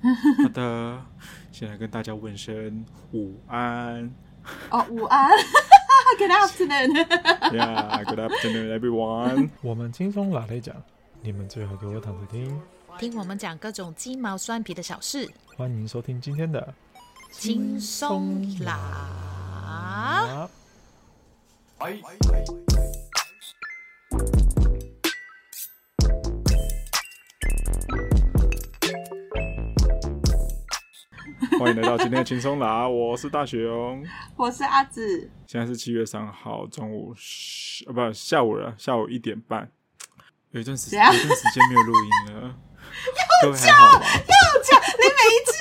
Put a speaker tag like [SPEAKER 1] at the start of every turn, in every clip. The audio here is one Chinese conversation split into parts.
[SPEAKER 1] 好的，先来跟大家问声午安。
[SPEAKER 2] 哦，午安，Good afternoon。
[SPEAKER 1] Yeah，Good afternoon, everyone。
[SPEAKER 3] 我们轻松拿来讲，你们最好给我躺着听，
[SPEAKER 4] 听我们讲各种鸡毛蒜皮的小事。
[SPEAKER 3] 欢迎收听今天的
[SPEAKER 4] 轻松拿。
[SPEAKER 1] 欢迎来到今天的轻松拿，我是大雪勇，
[SPEAKER 2] 我是阿紫。
[SPEAKER 1] 现在是七月三号中午十，呃，不，下午了，下午一点半。有一段时间，有一段时间没有录音了。
[SPEAKER 2] 又讲，又讲，你每一次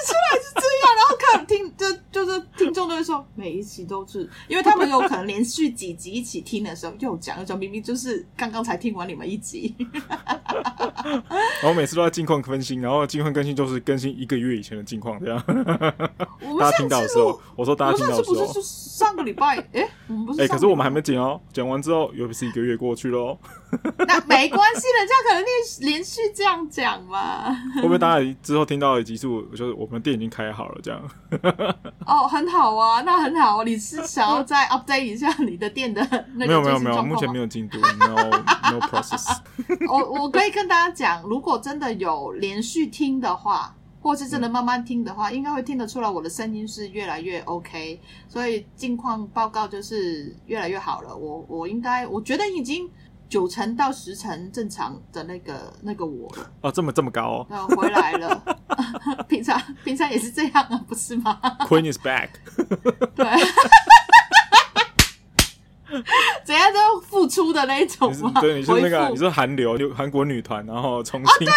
[SPEAKER 2] 听，就就是听众都会说，每一期都是，因为他们有可能连续几集一起听的时候又讲又讲，明明就是刚刚才听完你们一集。
[SPEAKER 1] 然后每次都在近况更新，然后近况更新就是更新一个月以前的近况，这样。大家听到的时候，我说大家听到的时候，
[SPEAKER 2] 不是上个礼拜？哎、欸，我们不是？哎、
[SPEAKER 1] 欸，可是我们还没剪哦，剪完之后又不是一个月过去喽。
[SPEAKER 2] 那没关系，人家可能连连续这样讲嘛。
[SPEAKER 1] 会不会大家之后听到的集数，就是我们店已经开好了这样？
[SPEAKER 2] 哦，很好啊，那很好。你是想要再 update 一下你的店的那个？
[SPEAKER 1] 没有没有没有，目前没有进度，no no process。
[SPEAKER 2] 我我可以跟大家讲，如果真的有连续听的话，或是真的慢慢听的话，嗯、应该会听得出来我的声音是越来越 OK。所以近况报告就是越来越好了。我我应该我觉得已经。九成到十成正常的那个那个我了
[SPEAKER 1] 哦，这么这么高哦，
[SPEAKER 2] 然后回来了。平常平常也是这样啊，不是吗
[SPEAKER 1] ？Queen is back。
[SPEAKER 2] 对，怎样都付出的那一种吗？
[SPEAKER 1] 对，你是那个，你是韩流，韩国女团，然后重新。啊，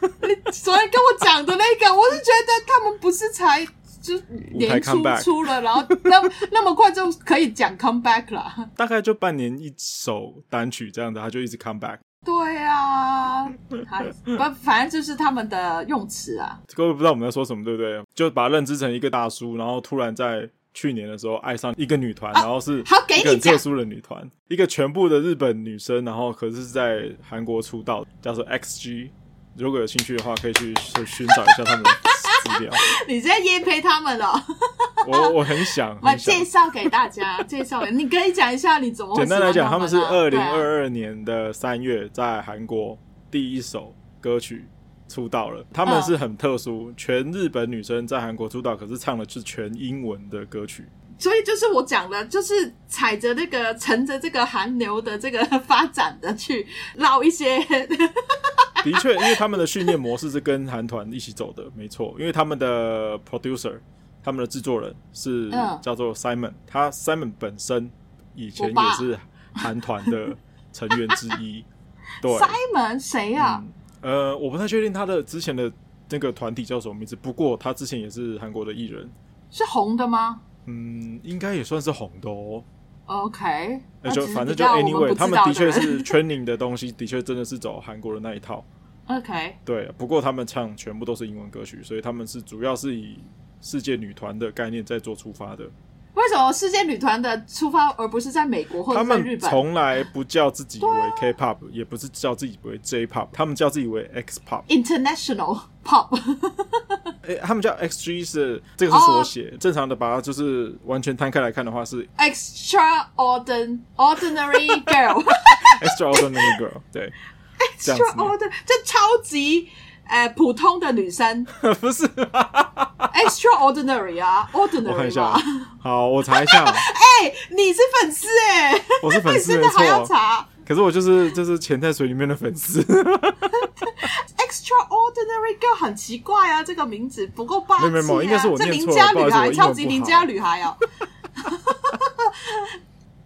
[SPEAKER 2] 对呀，你昨天跟我讲的那个，我是觉得他们不是才。就年初出了，然后 那那么快就可以讲 come back 了，
[SPEAKER 1] 大概就半年一首单曲这样子，他就一直 come back。
[SPEAKER 2] 对啊，他不反正就是他们的用词啊。
[SPEAKER 1] 各位不知道我们在说什么，对不对？就把认知成一个大叔，然后突然在去年的时候爱上一个女团，啊、然后是一个很特殊的女团，一个全部的日本女生，然后可是是在韩国出道，叫做 XG。如果有兴趣的话，可以去寻找一下他们的。
[SPEAKER 2] 你现在业配他们哦？
[SPEAKER 1] 我我 很想，
[SPEAKER 2] 我介绍给大家，介绍。你可以讲一下你怎么？
[SPEAKER 1] 简单来讲，他们是二零二二年的三月在韩国第一首歌曲出道了。他们是很特殊，全日本女生在韩国出道，可是唱的是全英文的歌曲。
[SPEAKER 2] 所以就是我讲的，就是踩着那个乘着这个韩流的这个 发展的去捞一些。
[SPEAKER 1] 的确，因为他们的训练模式是跟韩团一起走的，没错。因为他们的 producer，他们的制作人是叫做 Simon，他 Simon 本身以前也是韩团的成员之一。对
[SPEAKER 2] ，Simon 谁呀？
[SPEAKER 1] 呃，我不太确定他的之前的那个团体叫什么名字。不过他之前也是韩国的艺人，
[SPEAKER 2] 是红的吗？
[SPEAKER 1] 嗯，应该也算是红的哦。
[SPEAKER 2] OK，
[SPEAKER 1] 那就反正就 Anyway，他们的确是 training 的东西，的确真的是走韩国的那一套。
[SPEAKER 2] OK，
[SPEAKER 1] 对，不过他们唱全部都是英文歌曲，所以他们是主要是以世界女团的概念在做出发的。
[SPEAKER 2] 为什么世界女团的出发，而不是在美国或者在日本？
[SPEAKER 1] 他们从来不叫自己为 K-pop，也不是叫自己为 J-pop，他们叫自己为
[SPEAKER 2] X-pop，International Pop。
[SPEAKER 1] 欸，他们叫 XG 是这个是缩写，oh, 正常的把它就是完全摊开来看的话是
[SPEAKER 2] Extraordinary Girl，Extraordinary
[SPEAKER 1] Girl，对。
[SPEAKER 2] Extraordinary 就超级呃普通的女生，
[SPEAKER 1] 不是？
[SPEAKER 2] Extraordinary 啊，Ordinary。
[SPEAKER 1] 我看一下，好，我查一下。
[SPEAKER 2] 哎、欸，你是粉丝哎、欸，
[SPEAKER 1] 我是粉丝，
[SPEAKER 2] 真的还要查？
[SPEAKER 1] 可是我就是就是潜在水里面的粉丝。
[SPEAKER 2] Extraordinary Girl 很奇怪啊，这个名字不够霸气啊。
[SPEAKER 1] 没有没有，应该是我念错了。
[SPEAKER 2] 这邻家女孩，超级邻家女孩哦。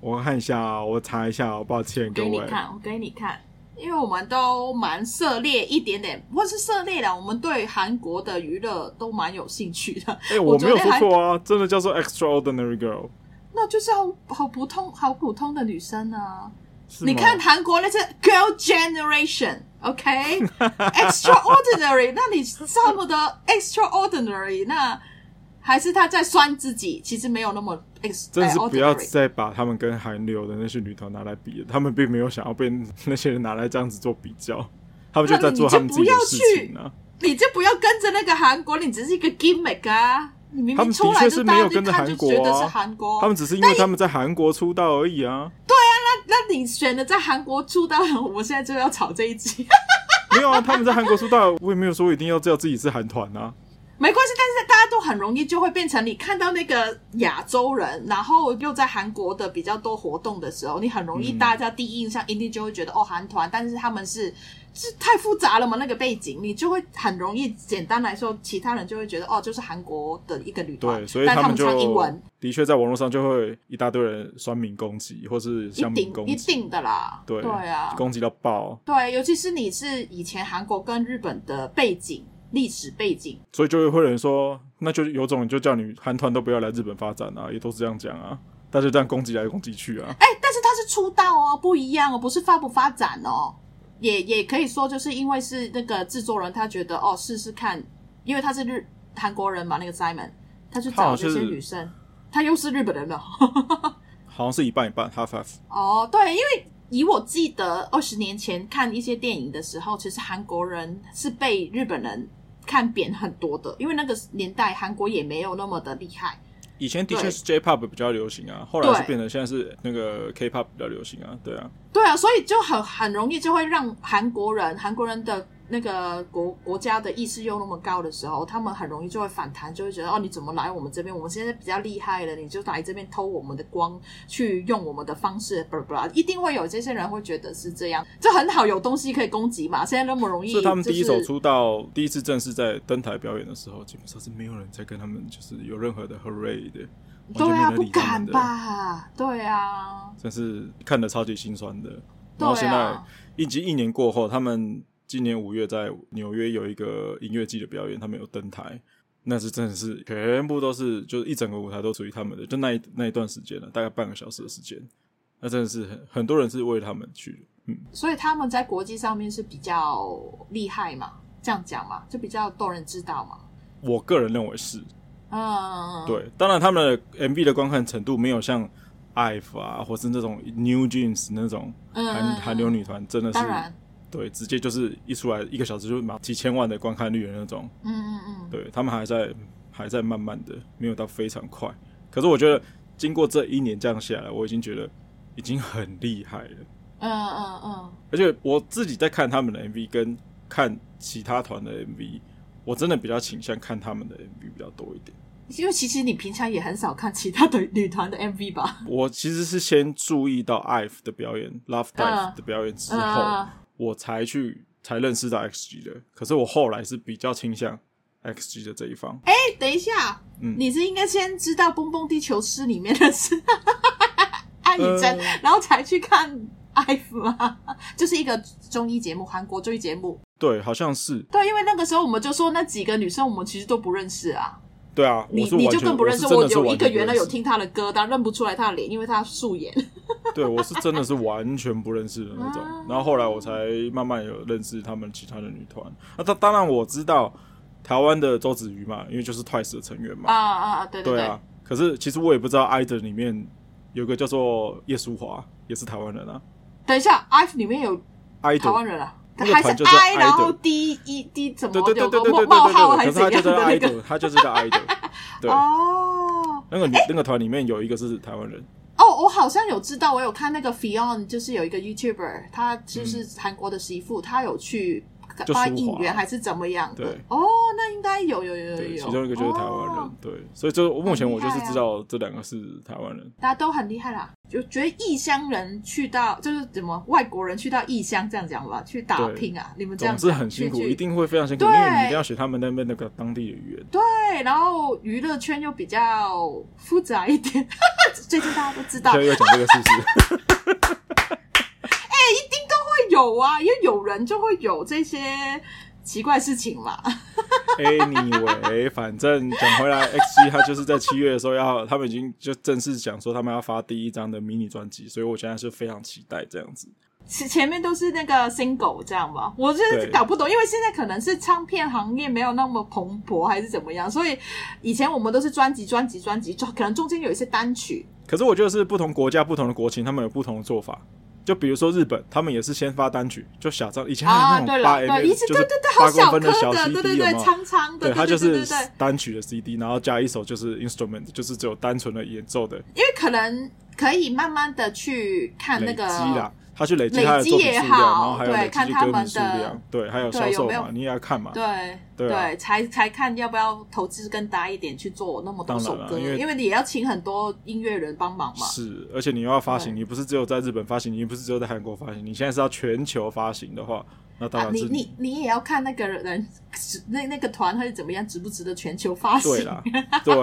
[SPEAKER 1] 我看一下啊，我查一下，抱歉各位。
[SPEAKER 2] 给你看，我给你看。因为我们都蛮涉猎一点点，不是涉猎啦，我们对韩国的娱乐都蛮有兴趣的。
[SPEAKER 1] 哎、欸，我没有说错啊，真的叫做 Extraordinary Girl，那
[SPEAKER 2] 就是好好普通、好普通的女生啊。你看韩国那些 Girl Generation，OK，Extraordinary? 那你这么的 Extraordinary，那。还是他在酸自己，其实没有那么 ex。
[SPEAKER 1] 真是不要再把他们跟韩流的那些女团拿来比了，他们并没有想要被那些人拿来这样子做比较，他们就在做他们自己的事情呢、啊。
[SPEAKER 2] 你就不要跟着那个韩国，你只是一个 gimmick 啊！你明明出来就大家就看就觉得是韩国，
[SPEAKER 1] 他们只是因为他们在韩国出道而已啊。
[SPEAKER 2] 对啊，那那你选的在韩国出道，我们现在就要吵这一集。
[SPEAKER 1] 没有啊，他们在韩国出道，我也没有说一定要叫自己是韩团啊。
[SPEAKER 2] 没关系，但是大家都很容易就会变成你看到那个亚洲人，然后又在韩国的比较多活动的时候，你很容易大家第一印象一定就会觉得、嗯、哦韩团，但是他们是是太复杂了嘛，那个背景你就会很容易简单来说，其他人就会觉得哦就是韩国的一个女团，
[SPEAKER 1] 对，所以他们就
[SPEAKER 2] 唱英文。
[SPEAKER 1] 的确在网络上就会一大堆人酸民攻击。或是相民攻击，
[SPEAKER 2] 一定的啦，
[SPEAKER 1] 对
[SPEAKER 2] 对啊，
[SPEAKER 1] 攻击到爆，
[SPEAKER 2] 对，尤其是你是以前韩国跟日本的背景。历史背景，
[SPEAKER 1] 所以就会有人说，那就有种就叫你韩团都不要来日本发展啊，也都是这样讲啊，但是这样攻击来攻击去啊。
[SPEAKER 2] 哎、欸，但是他是出道哦，不一样哦，不是发不发展哦，也也可以说就是因为是那个制作人，他觉得哦试试看，因为他是日韩国人嘛，那个 Simon，他去找这些女生，他又是日本人了，
[SPEAKER 1] 好像是一半一半，half half。
[SPEAKER 2] 哦，对，因为以我记得二十年前看一些电影的时候，其实韩国人是被日本人。看扁很多的，因为那个年代韩国也没有那么的厉害。
[SPEAKER 1] 以前的确是 J-pop 比较流行啊，后来是变成现在是那个 K-pop 比较流行啊，对啊，
[SPEAKER 2] 对啊，所以就很很容易就会让韩国人韩国人的。那个国国家的意识又那么高的时候，他们很容易就会反弹，就会觉得哦，你怎么来我们这边？我们现在比较厉害了，你就来这边偷我们的光，去用我们的方式，不不，一定会有这些人会觉得是这样，就很好，有东西可以攻击嘛。现在那么容易，
[SPEAKER 1] 是他们第一首出道，第一次正式在登台表演的时候，基本上是没有人在跟他们就是有任何的 hooray 的，
[SPEAKER 2] 对啊，不敢吧？对啊，
[SPEAKER 1] 真是看得超级心酸的。然后现在一集一年过后，他们。今年五月在纽约有一个音乐季的表演，他们有登台，那是真的是全部都是，就是一整个舞台都属于他们的，就那一那一段时间了，大概半个小时的时间，那真的是很很多人是为他们去，嗯，
[SPEAKER 2] 所以他们在国际上面是比较厉害嘛，这样讲嘛，就比较多人知道嘛。
[SPEAKER 1] 我个人认为是，
[SPEAKER 2] 嗯，
[SPEAKER 1] 对，当然他们的 MV 的观看程度没有像 IVE 啊，或是那种 New Jeans 那种韩韩流女团，真的是。对，直接就是一出来一个小时就马几千万的观看率的那种。
[SPEAKER 2] 嗯嗯嗯。
[SPEAKER 1] 对，他们还在还在慢慢的，没有到非常快。可是我觉得经过这一年这样下来，我已经觉得已经很厉害了。
[SPEAKER 2] 嗯嗯嗯。
[SPEAKER 1] 而且我自己在看他们的 MV 跟看其他团的 MV，我真的比较倾向看他们的 MV 比较多一点。
[SPEAKER 2] 因为其实你平常也很少看其他的 女团的 MV 吧？
[SPEAKER 1] 我其实是先注意到 IVE 的表演，Love Dive 的表演之后。我才去才认识到 XG 的，可是我后来是比较倾向 XG 的这一方。
[SPEAKER 2] 哎、欸，等一下，嗯，你是应该先知道《蹦蹦地球师》里面的是安以真，然后才去看 IVE 吗？就是一个综艺节目，韩国综艺节目。
[SPEAKER 1] 对，好像是。
[SPEAKER 2] 对，因为那个时候我们就说那几个女生，我们其实都不认识啊。
[SPEAKER 1] 对啊，
[SPEAKER 2] 你你就更不认识。我有一个原来有听她的歌，但认不出来她的脸，因为她素颜。
[SPEAKER 1] 对，我是真的是完全不认识的那种。然后后来我才慢慢有认识他们其他的女团。那当当然我知道台湾的周子瑜嘛，因为就是 TWICE 的成员嘛。
[SPEAKER 2] 啊啊啊！对对对。啊，
[SPEAKER 1] 可是其实我也不知道 IVE 里面有个叫做叶淑华，也是台湾人啊。
[SPEAKER 2] 等一下，IVE 里面有台湾人啊。还是 I，然后 D 一 D 怎么有个冒号还是怎样的那个？
[SPEAKER 1] 他就是个 idol。对哦，那个那个团里面有一个是台湾人。
[SPEAKER 2] 哦，我好像有知道，我有看那个 Fion，就是有一个 YouTuber，他就是韩国的媳妇，他有去。发应援还是怎么样？
[SPEAKER 1] 对
[SPEAKER 2] 哦，那应该有有有有有。
[SPEAKER 1] 其中一个就是台湾人，哦、对，所以就目前我就是知道这两个是台湾人，
[SPEAKER 2] 大家都很厉害啦。就觉得异乡人去到就是怎么外国人去到异乡这样讲吧，去打拼啊，你们这样子
[SPEAKER 1] 很辛苦，一定会非常辛苦，因为你一定要学他们那边那个当地的语言。
[SPEAKER 2] 对，然后娱乐圈又比较复杂一点，最近大家都知道。
[SPEAKER 1] 现在又讲这个事实。
[SPEAKER 2] 有啊，因为有人就会有这些奇怪事情嘛。
[SPEAKER 1] Anyway，反正讲回来，XG 他就是在七月的时候要，他们已经就正式讲说他们要发第一张的迷你专辑，所以我现在是非常期待这样子。
[SPEAKER 2] 前前面都是那个 single 这样吧，我就是搞不懂，因为现在可能是唱片行业没有那么蓬勃，还是怎么样，所以以前我们都是专辑、专辑、专辑，可能中间有一些单曲。
[SPEAKER 1] 可是我觉得是不同国家、不同的国情，他们有不同的做法。就比如说日本，他们也是先发单曲，就小张以前那种八 M，
[SPEAKER 2] 对
[SPEAKER 1] 就是八公分的小 CD
[SPEAKER 2] 对对对，长长的，
[SPEAKER 1] 对，它就是单曲的 CD，然后加一首就是 instrument，就是只有单纯的演奏的。
[SPEAKER 2] 因为可能可以慢慢的去看那个。
[SPEAKER 1] 他去累积他的作品数量，然后还有累
[SPEAKER 2] 积
[SPEAKER 1] 歌迷数量，对，还有销售嘛，你也要看嘛，
[SPEAKER 2] 对对，才才看要不要投资更大一点去做那么多首歌，因为你也要请很多音乐人帮忙嘛。
[SPEAKER 1] 是，而且你又要发行，你不是只有在日本发行，你不是只有在韩国发行，你现在是要全球发行的话，那当然是
[SPEAKER 2] 你你你也要看那个人那那个团会怎么样，值不值得全球发行？
[SPEAKER 1] 对啦，对，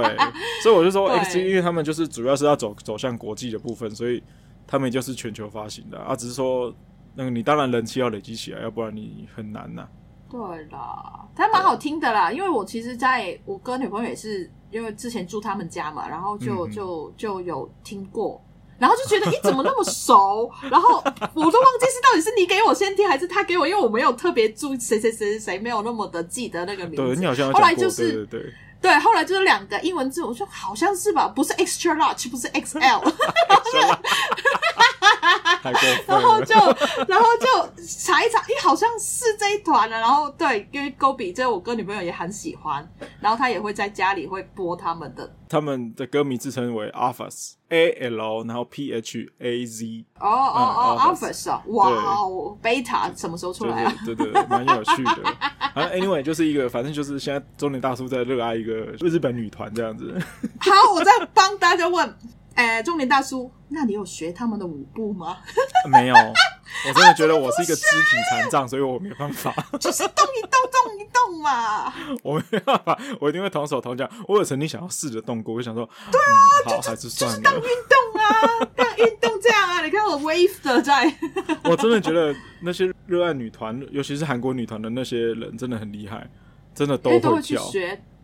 [SPEAKER 1] 所以我就说 X，因为他们就是主要是要走走向国际的部分，所以。他们就是全球发行的啊，只是说那个你当然人气要累积起来，要不然你很难呐、啊。
[SPEAKER 2] 对啦，它蛮好听的啦，因为我其实在我哥女朋友也是，因为之前住他们家嘛，然后就、嗯、就就有听过，然后就觉得咦怎么那么熟？然后我都忘记是到底是你给我先听还是他给我，因为我没有特别注意谁谁谁谁，没有那么的记得那个名字。
[SPEAKER 1] 对，你好像
[SPEAKER 2] 后来就是
[SPEAKER 1] 对对对。
[SPEAKER 2] 对，后来就是两个英文字，我说好像是吧，不是 extra large，不是 XL，然后就 然后就查一查，咦，好像是这一团了。然后对，因为 Gobi 这我哥女朋友也很喜欢，然后他也会在家里会播他们的。
[SPEAKER 1] 他们的歌迷自称为 Office A L，然后 P H A Z。
[SPEAKER 2] 哦哦哦，Alphas 啊，哇哦，Beta 什么时候出来啊？
[SPEAKER 1] 对对对，蛮有趣的。反正 Anyway 就是一个，反正就是现在中年大叔在热爱一个日本女团这样子。
[SPEAKER 2] 好，我再帮大家问，哎，中年大叔，那你有学他们的舞步吗？
[SPEAKER 1] 没有。我真的觉得我是一个肢体残障，所以我没办法。
[SPEAKER 2] 就是动一动，动一动嘛。
[SPEAKER 1] 我没办法，我一定会同手同脚。我有曾经想要试着动过，我想说，
[SPEAKER 2] 对啊，
[SPEAKER 1] 嗯、好，还是算了。
[SPEAKER 2] 当运动啊，当运动这样啊。你看我 wave 的在。
[SPEAKER 1] 我真的觉得那些热爱女团，尤其是韩国女团的那些人，真的很厉害，真的都会跳，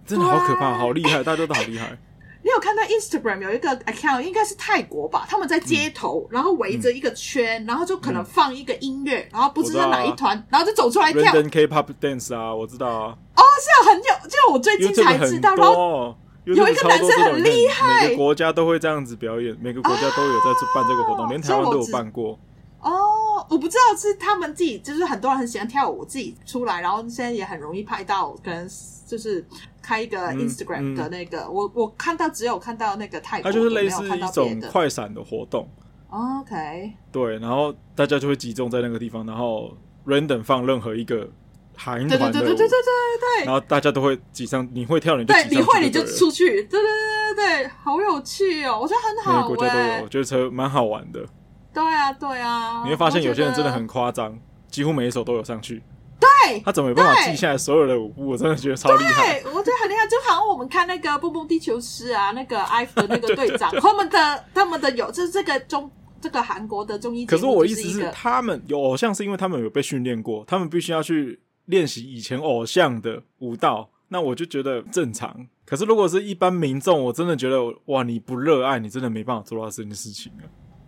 [SPEAKER 1] 真的好可怕，好厉害，大家都好厉害。
[SPEAKER 2] 你有看到 Instagram 有一个 account，应该是泰国吧？他们在街头，然后围着一个圈，然后就可能放一个音乐，然后不知道哪一团，然后就走出来跳。
[SPEAKER 1] K-pop dance 啊，我知道啊。
[SPEAKER 2] 哦，是很有，就我最近才知道。然后有一个男生很厉害，
[SPEAKER 1] 每个国家都会这样子表演，每个国家都有在办这个活动，连台湾都有办过。
[SPEAKER 2] 哦，我不知道是他们自己，就是很多人很喜欢跳舞，自己出来，然后现在也很容易拍到，可能就是。开一个 Instagram 的那个，嗯嗯、我我看到只有看到那个泰国，
[SPEAKER 1] 它就是类似一种快闪的活动。
[SPEAKER 2] OK，
[SPEAKER 1] 对，然后大家就会集中在那个地方，然后 random 放任何一个韩团的舞，对对对对对对，
[SPEAKER 2] 然
[SPEAKER 1] 后大家都会挤上，你会跳你就
[SPEAKER 2] 对，你会你就出去，对对对对对，好有趣哦，我觉得很好，
[SPEAKER 1] 每个国家都有，我觉得车蛮好玩的。
[SPEAKER 2] 对啊对啊，
[SPEAKER 1] 你会发现有些人真的很夸张，几乎每一首都有上去。
[SPEAKER 2] 对，
[SPEAKER 1] 他怎么有办法记下来所有的舞步？我真的觉得超厉害。
[SPEAKER 2] 对，我觉得很厉害，就好像我们看那个《蹦蹦地球师》啊，那个 IVE 的那个队长，他们的他们的有，就是这个中这个韩国的综艺。
[SPEAKER 1] 可是我意思是，他们有偶像，是因为他们有被训练过，他们必须要去练习以前偶像的舞蹈。那我就觉得正常。可是如果是一般民众，我真的觉得哇，你不热爱，你真的没办法做到这件事情啊。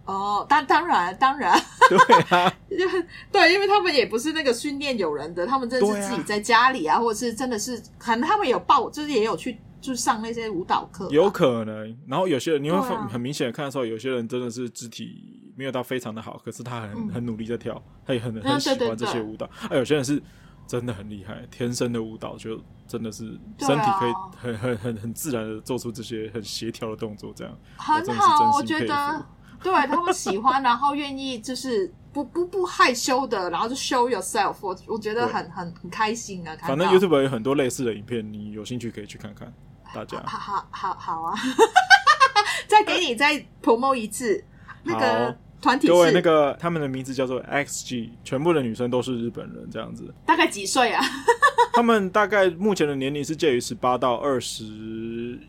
[SPEAKER 2] 哦，当当然当然，
[SPEAKER 1] 对啊，
[SPEAKER 2] 对，因为他们也不是那个训练有人的，他们真的是自己在家里啊，啊或者是真的是，可能他们有报，就是也有去就上那些舞蹈课，
[SPEAKER 1] 有可能。然后有些人你会很、明显的看的时候，有些人真的是肢体没有到非常的好，可是他很、嗯、很努力在跳，他也很很喜欢这些舞蹈。啊，有些人是真的很厉害，天生的舞蹈就真的是身体可以很很很很自然的做出这些很协调的动作，这样。
[SPEAKER 2] 很好，我觉得。对，他们喜欢，然后愿意就是不不不害羞的，然后就 show yourself，我我觉得很很很开心啊。
[SPEAKER 1] 反正 YouTube 有很多类似的影片，你有兴趣可以去看看。大家，
[SPEAKER 2] 好好好好啊！再给你再 promote 一次那个团体，
[SPEAKER 1] 各位那个他们的名字叫做 XG，全部的女生都是日本人，这样子。
[SPEAKER 2] 大概几岁啊？
[SPEAKER 1] 他们大概目前的年龄是介于十八到二十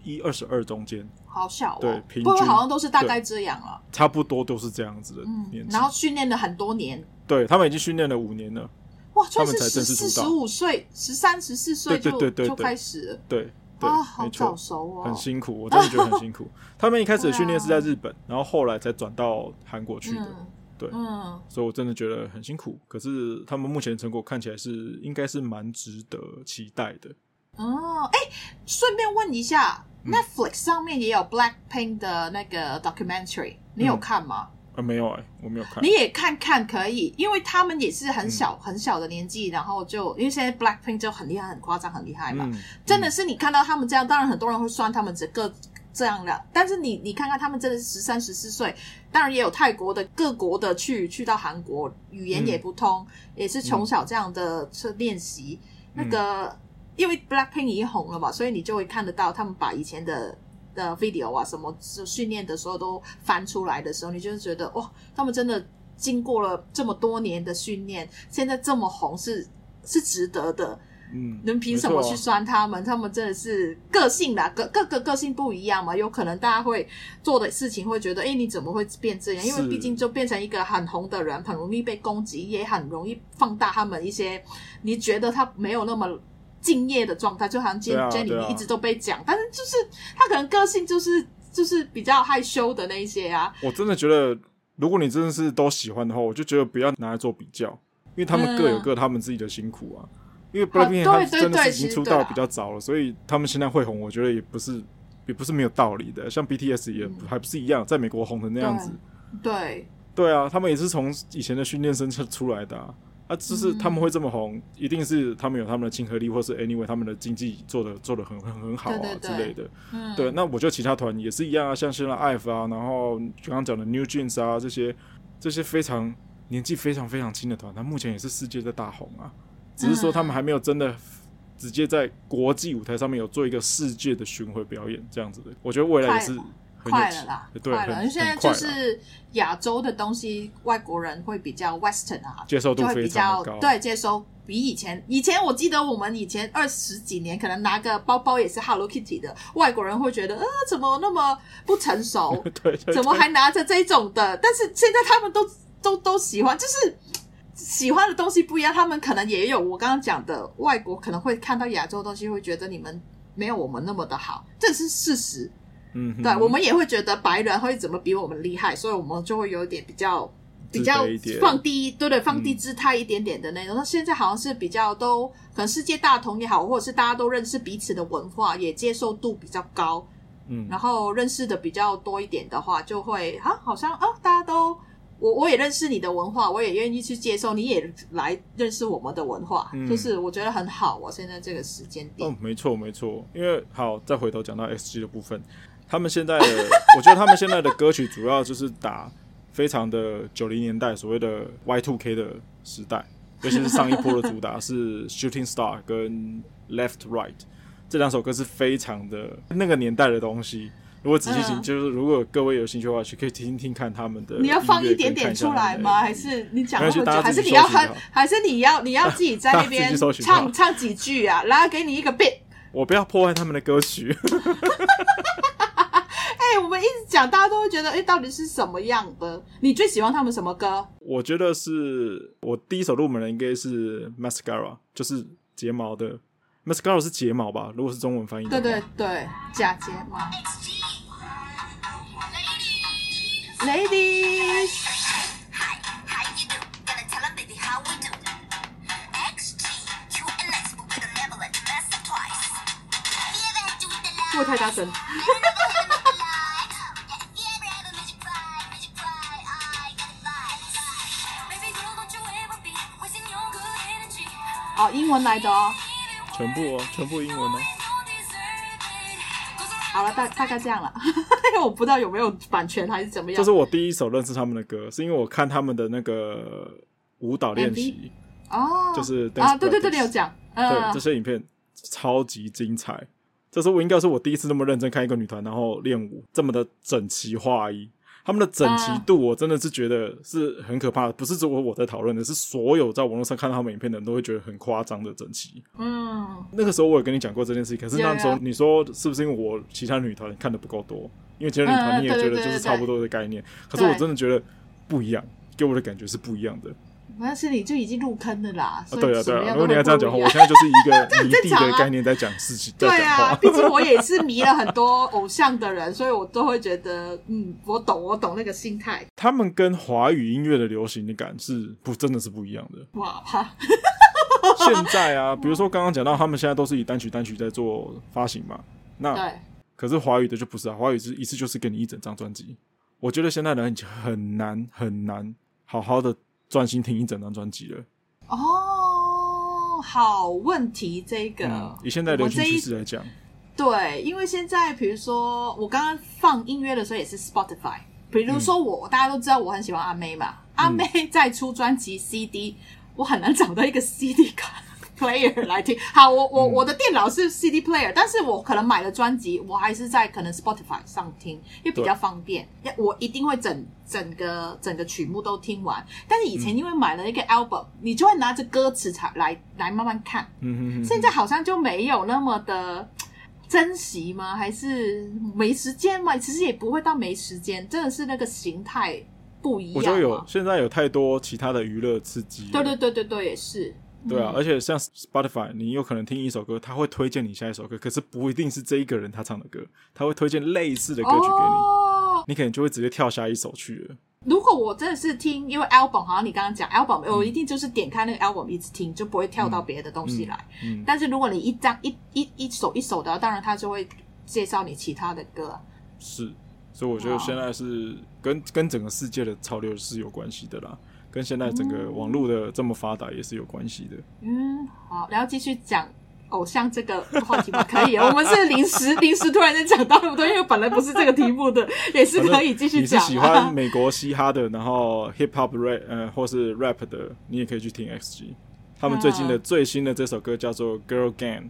[SPEAKER 1] 一、二十二中间。
[SPEAKER 2] 好小哦，
[SPEAKER 1] 对，平均。
[SPEAKER 2] 不过好像都是大概这样了，
[SPEAKER 1] 差不多都是这样子的年纪。
[SPEAKER 2] 然后训练了很多年，
[SPEAKER 1] 对他们已经训练了五年了，
[SPEAKER 2] 哇，他们才正式出道，十五岁、十三、十四岁就就开始了，
[SPEAKER 1] 对对，
[SPEAKER 2] 好早熟哦，
[SPEAKER 1] 很辛苦，我真的觉得很辛苦。他们一开始的训练是在日本，然后后来才转到韩国去的，对，嗯，所以我真的觉得很辛苦。可是他们目前的成果看起来是应该是蛮值得期待的。
[SPEAKER 2] 哦，哎，顺便问一下。Netflix 上面也有 Blackpink 的那个 documentary，你有看吗？
[SPEAKER 1] 啊，没有哎、欸，我没有看。
[SPEAKER 2] 你也看看可以，因为他们也是很小、嗯、很小的年纪，然后就因为现在 Blackpink 就很厉害、很夸张、很厉害嘛。嗯、真的是你看到他们这样，当然很多人会酸他们这个这样的，但是你你看看他们真的是十三、十四岁，当然也有泰国的各国的去去到韩国，语言也不通，嗯、也是从小这样的去练习。嗯、那个因为 Blackpink 已经红了嘛，所以你就会看得到他们把以前的。的 video 啊，什么训练的时候都翻出来的时候，你就是觉得哇，他们真的经过了这么多年的训练，现在这么红是是值得的。嗯，能凭什么去酸他们？他们真的是个性啦，各各个个性不一样嘛，有可能大家会做的事情会觉得，哎，你怎么会变这样？因为毕竟就变成一个很红的人，很容易被攻击，也很容易放大他们一些你觉得他没有那么。敬业的状态，就好像今天里面一直都被讲，但是就是他可能个性就是就是比较害羞的那一些啊。
[SPEAKER 1] 我真的觉得，如果你真的是都喜欢的话，我就觉得不要拿来做比较，因为他们各有各他们自己的辛苦啊。嗯、因为 BLACKPINK 他真的是已经出道比较早了，所以他们现在会红，我觉得也不是也不是没有道理的。像 BTS 也还不是一样，在美国红成那样子。
[SPEAKER 2] 对对，
[SPEAKER 1] 对啊，他们也是从以前的训练生出来的啊。啊，就是他们会这么红，嗯、一定是他们有他们的亲和力，或是 anyway 他们的经济做的做的很很很好啊之类的。嗯，对。那我觉得其他团也是一样啊，像现在 IVE 啊，然后刚刚讲的 New Jeans 啊，这些这些非常年纪非常非常轻的团，他目前也是世界的大红啊。只是说他们还没有真的直接在国际舞台上面有做一个世界的巡回表演这样子的。我觉得未来也是。
[SPEAKER 2] 快了啦，对快了。现在就是亚洲的东西，外国人会比较 Western 啊，
[SPEAKER 1] 接受度会比较。
[SPEAKER 2] 对，接受比以前。以前我记得我们以前二十几年，可能拿个包包也是 Hello Kitty 的，外国人会觉得，呃，怎么那么不成熟？
[SPEAKER 1] 对，对，对，
[SPEAKER 2] 怎么还拿着这种的？但是现在他们都都都喜欢，就是喜欢的东西不一样。他们可能也有我刚刚讲的，外国可能会看到亚洲的东西，会觉得你们没有我们那么的好，这是事实。嗯，对，我们也会觉得白人会怎么比我们厉害，所以我们就会有点比较比较放低，对对，放低姿态一点点的那种。那、嗯、现在好像是比较都可能世界大同也好，或者是大家都认识彼此的文化，也接受度比较高，嗯，然后认识的比较多一点的话，就会啊，好像啊，大家都我我也认识你的文化，我也愿意去接受，你也来认识我们的文化，嗯、就是我觉得很好。我现在这个时间点，
[SPEAKER 1] 哦，没错没错，因为好，再回头讲到 SG 的部分。他们现在的，我觉得他们现在的歌曲主要就是打非常的九零年代所谓的 Y Two K 的时代，尤其是上一波的主打是 Shooting Star 跟 Left Right 这两首歌是非常的那个年代的东西。如果仔细听，就是如果各位有兴趣的话，去可以听听看他们的。
[SPEAKER 2] 你要放一点点出来吗？还是你讲那么久？还是你要哼？还是你要你要自己 在那边唱唱几句啊？然后给你一个 beat。
[SPEAKER 1] 我不要破坏他们的歌曲。
[SPEAKER 2] 我们一直讲，大家都会觉得，哎、欸，到底是什么样的？你最喜欢他们什么歌？
[SPEAKER 1] 我觉得是我第一首入门的应该是 Mascara，就是睫毛的 Mascara 是睫毛吧？如果是中文翻译
[SPEAKER 2] 对对对，假睫毛。Ladies，不会太大声。哦，英文来的哦，
[SPEAKER 1] 全部哦，全部英文哦。
[SPEAKER 2] 好了，大大概这样了，因为我不知道有没有版权还是怎么样。
[SPEAKER 1] 这是我第一首认识他们的歌，是因为我看他们的那个舞蹈练习
[SPEAKER 2] 哦，
[SPEAKER 1] 就是
[SPEAKER 2] 啊，对对对，你有讲，
[SPEAKER 1] 对这些影片超级精彩。这是我应该是我第一次那么认真看一个女团，然后练舞这么的整齐划一。他们的整齐度，我真的是觉得是很可怕的。不是只有我在讨论的，是所有在网络上看到他们影片的人都会觉得很夸张的整齐。嗯，那个时候我有跟你讲过这件事情，可是那时候你说是不是因为我其他女团看的不够多？因为其他女团你也觉得就是差不多的概念，可是我真的觉得不一样，给我的感觉是不一样的。
[SPEAKER 2] 但是你就已经入坑了啦，
[SPEAKER 1] 对啊对啊。如果你要这样讲的话，我现在就是一个 迷弟的概念在讲事情。
[SPEAKER 2] 对啊，毕竟我也是迷了很多偶像的人，所以我都会觉得，嗯，我懂，我懂那个心态。
[SPEAKER 1] 他们跟华语音乐的流行的感是不真的是不一样的。哇哈，现在啊，比如说刚刚讲到，他们现在都是以单曲单曲在做发行嘛。那可是华语的就不是啊，华语是一次就是给你一整张专辑。我觉得现在人已经很难很难好好的专心听一整张专辑了。
[SPEAKER 2] 哦，好问题，这个、嗯、
[SPEAKER 1] 以现在流行趋势来讲，
[SPEAKER 2] 对，因为现在比如说我刚刚放音乐的时候也是 Spotify，比如说我、嗯、大家都知道我很喜欢阿妹嘛，嗯、阿妹在出专辑 CD，我很难找到一个 CD 卡。Player 来听，好，我我、嗯、我的电脑是 CD player，但是我可能买了专辑，我还是在可能 Spotify 上听，因为比较方便。我一定会整整个整个曲目都听完。但是以前因为买了一个 album，、嗯、你就会拿着歌词才来来慢慢看。嗯哼哼。现在好像就没有那么的珍惜吗？还是没时间吗？其实也不会到没时间，真的是那个形态不一样。
[SPEAKER 1] 我觉得有现在有太多其他的娱乐刺激。
[SPEAKER 2] 对对对对对，也是。
[SPEAKER 1] 对啊，而且像 Spotify，你有可能听一首歌，他会推荐你下一首歌，可是不一定是这一个人他唱的歌，他会推荐类似的歌曲给你，哦、你可能就会直接跳下一首去了。
[SPEAKER 2] 如果我真的是听，因为 album 好像你刚刚讲 album，、嗯、我一定就是点开那个 album 一直听，就不会跳到别的东西来。嗯嗯、但是如果你一张一一一首一首的，当然他就会介绍你其他的歌。
[SPEAKER 1] 是，所以我觉得现在是跟、哦、跟整个世界的潮流是有关系的啦。跟现在整个网络的这么发达也是有关系的。
[SPEAKER 2] 嗯，好，然后继续讲偶像这个话题吗？可以，我们是临时临时突然间讲到那么多，因为本来不是这个题目的，也是可以继续讲。你是
[SPEAKER 1] 喜欢美国嘻哈的，然后 hip hop rap 呃，或是 rap 的，你也可以去听 XG。他们最近的最新的这首歌叫做《Girl Gang》，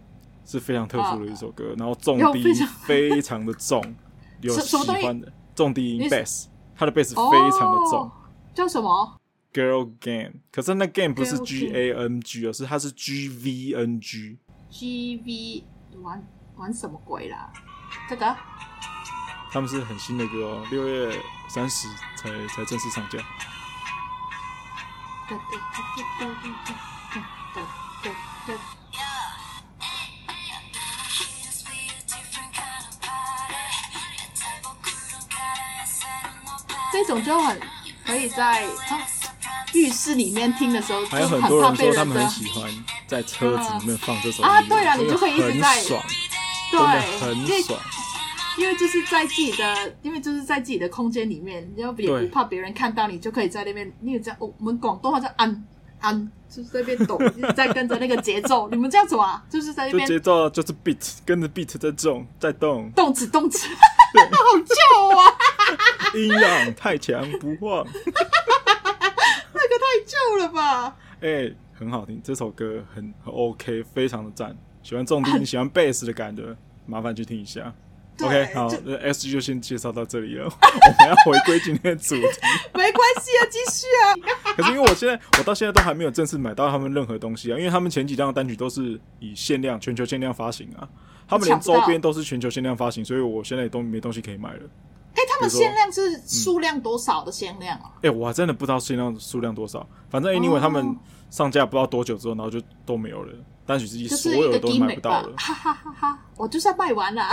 [SPEAKER 1] 是非常特殊的一首歌，然后重低音非常的重，有喜欢的重低音 bass，它的 bass 非常的重，
[SPEAKER 2] 叫什么
[SPEAKER 1] ？Girl Gang，可是那 Gang 不是 G A N G，而是它是 G V N G。
[SPEAKER 2] G V 玩玩什么鬼啦？这个？
[SPEAKER 1] 他们是很新的歌哦，六月三十才才正式上架。
[SPEAKER 2] 这种就很可以在。浴室里面听的时候，
[SPEAKER 1] 还有很多人说他们很喜欢在车子里面放这首歌
[SPEAKER 2] 啊。对啊，你就可以一直在
[SPEAKER 1] 爽，
[SPEAKER 2] 对，
[SPEAKER 1] 很爽。
[SPEAKER 2] 因为就是在自己的，因为就是在自己的空间里面，然后也不怕别人看到你，就可以在那边。你有这样，哦，我们广东话叫安安，就是在那边抖，一直在跟着那个节奏。你们这样子啊，就是在那边
[SPEAKER 1] 节奏就是 beat，跟着 beat 在动，在动，
[SPEAKER 2] 动词动词，好旧啊！
[SPEAKER 1] 音量太强不放。
[SPEAKER 2] 这个太旧了吧？
[SPEAKER 1] 哎、欸，很好听，这首歌很很 OK，非常的赞。喜欢重低音，喜欢贝斯的感觉，麻烦去听一下。OK，好，SG 就先介绍到这里了。我们要回归今天的主题。
[SPEAKER 2] 没关系啊，继续啊。
[SPEAKER 1] 可是因为我现在，我到现在都还没有正式买到他们任何东西啊，因为他们前几张的单曲都是以限量、全球限量发行啊，他们连周边都是全球限量发行，所以我现在也都没东西可以买了。
[SPEAKER 2] 哎、欸，他们限量是数量多少的限量啊？
[SPEAKER 1] 哎、我还真的不知道限量数量多少。反正 anyway，他们上架不知道多久之后，然后就都没有了。单曲之一所有都买不到了。
[SPEAKER 2] 哈哈哈哈！我就是要卖完了。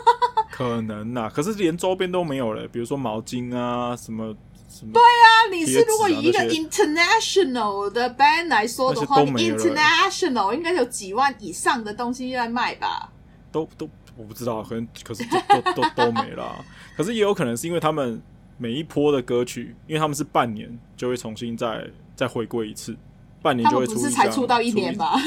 [SPEAKER 1] 可能呐，可是连周边都没有了。比如说毛巾啊，什么什么。
[SPEAKER 2] 对啊，你是如果以一个 international 的 band 来说的话，你 international 应该有几万以上的东西在卖吧？
[SPEAKER 1] 都都。我不知道，可能可是都都都都没了。可是也有可能是因为他们每一波的歌曲，因为他们是半年就会重新再再回归一次，半年就会出一张。
[SPEAKER 2] 不是才出道一年吧？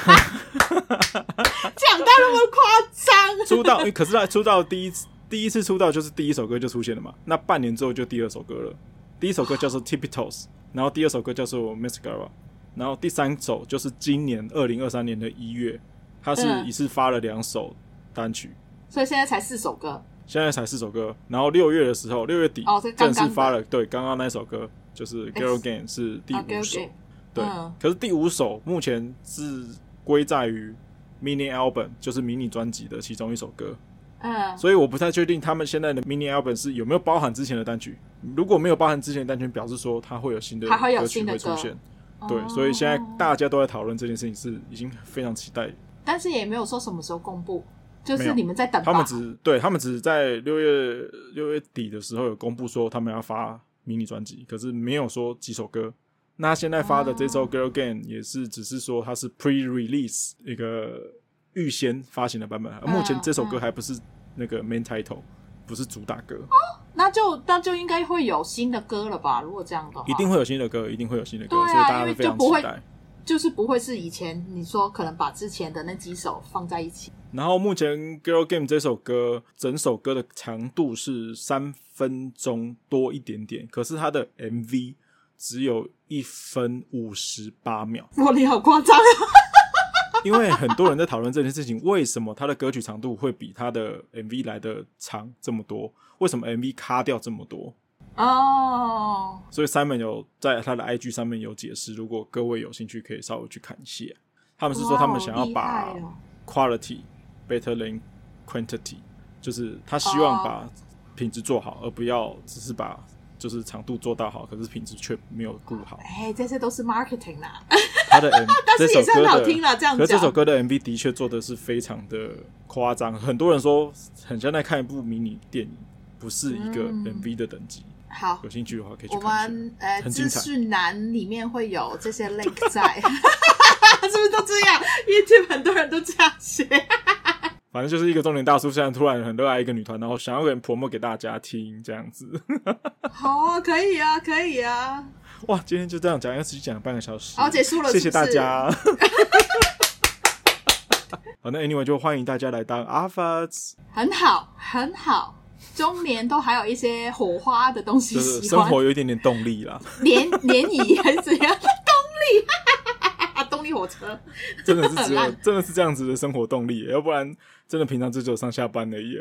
[SPEAKER 2] 讲到那么夸张？
[SPEAKER 1] 出道，可是他出道第一次第一次出道就是第一首歌就出现了嘛？那半年之后就第二首歌了。第一首歌叫做 Tippy Toes，然后第二首歌叫做 Mascara，然后第三首就是今年二零二三年的一月。他是一次发了两首单曲，
[SPEAKER 2] 所以现在才四首歌。
[SPEAKER 1] 现在才四首歌，然后六月的时候，六月底正式发了。对，刚刚那首歌就是《Girl Game》是第五首。对，可是第五首目前是归在于 Mini Album，就是迷你专辑的其中一首歌。嗯，所以我不太确定他们现在的 Mini Album 是有没有包含之前的单曲。如果没有包含之前的单曲，表示说它会有新的歌曲会出现。对，所以现在大家都在讨论这件事情，是已经非常期待。
[SPEAKER 2] 但是也没有说什么时候公布，就是你们在等。
[SPEAKER 1] 他们只对他们只是在六月六月底的时候有公布说他们要发迷你专辑，可是没有说几首歌。那现在发的这首《Girl Gang》也是只是说它是 pre-release 一个预先发行的版本，而目前这首歌还不是那个 main title，不是主打歌。
[SPEAKER 2] 哦，那就那就应该会有新的歌了吧？如果这样的话，
[SPEAKER 1] 一定会有新的歌，一定会有新的歌，
[SPEAKER 2] 啊，
[SPEAKER 1] 所以大家都非常期待。
[SPEAKER 2] 就是不会是以前你说可能把之前的那几首放在一起。
[SPEAKER 1] 然后目前《Girl Game》这首歌，整首歌的长度是三分钟多一点点，可是它的 MV 只有一分五十八秒。
[SPEAKER 2] 哇，你好夸张！
[SPEAKER 1] 因为很多人在讨论这件事情，为什么他的歌曲长度会比他的 MV 来的长这么多？为什么 MV 卡掉这么多？
[SPEAKER 2] 哦，
[SPEAKER 1] 所以 Simon 有在他的 IG 上面有解释，如果各位有兴趣，可以稍微去看一下。他们是说他们想要把 quality better than quantity，就是他希望把品质做好，而不要只是把就是长度做到好，可是品质却没有顾好。
[SPEAKER 2] 哎，这些都是 marketing 啦。
[SPEAKER 1] 他的 M，
[SPEAKER 2] 但是也是很好听啦，这样子。
[SPEAKER 1] 可是这首歌的 MV 的确做的是非常的夸张，很多人说很像在看一部迷你电影，不是一个 MV 的等级。嗯
[SPEAKER 2] 好，
[SPEAKER 1] 有兴趣的话可以去看。
[SPEAKER 2] 我们呃，资讯栏里面会有这些 link 在，是不是都这样？YouTube 很多人都这样写。
[SPEAKER 1] 反正就是一个中年大叔，现在突然很热爱一个女团，然后想要给 promo 给大家听，这样子。
[SPEAKER 2] 好啊，可以啊，可以啊。
[SPEAKER 1] 哇，今天就这样讲，要持续讲了半个小时。
[SPEAKER 2] 好，结束了，
[SPEAKER 1] 谢谢大家。好，那 Anyway 就欢迎大家来当阿发。
[SPEAKER 2] 很好，很好。中年都还有一些火花的东西喜欢，
[SPEAKER 1] 生活有一点点动力啦，
[SPEAKER 2] 涟涟漪还是怎样动力？动力火车
[SPEAKER 1] 真的是只有真的是这样子的生活动力，要不然真的平常就只有上下班而已。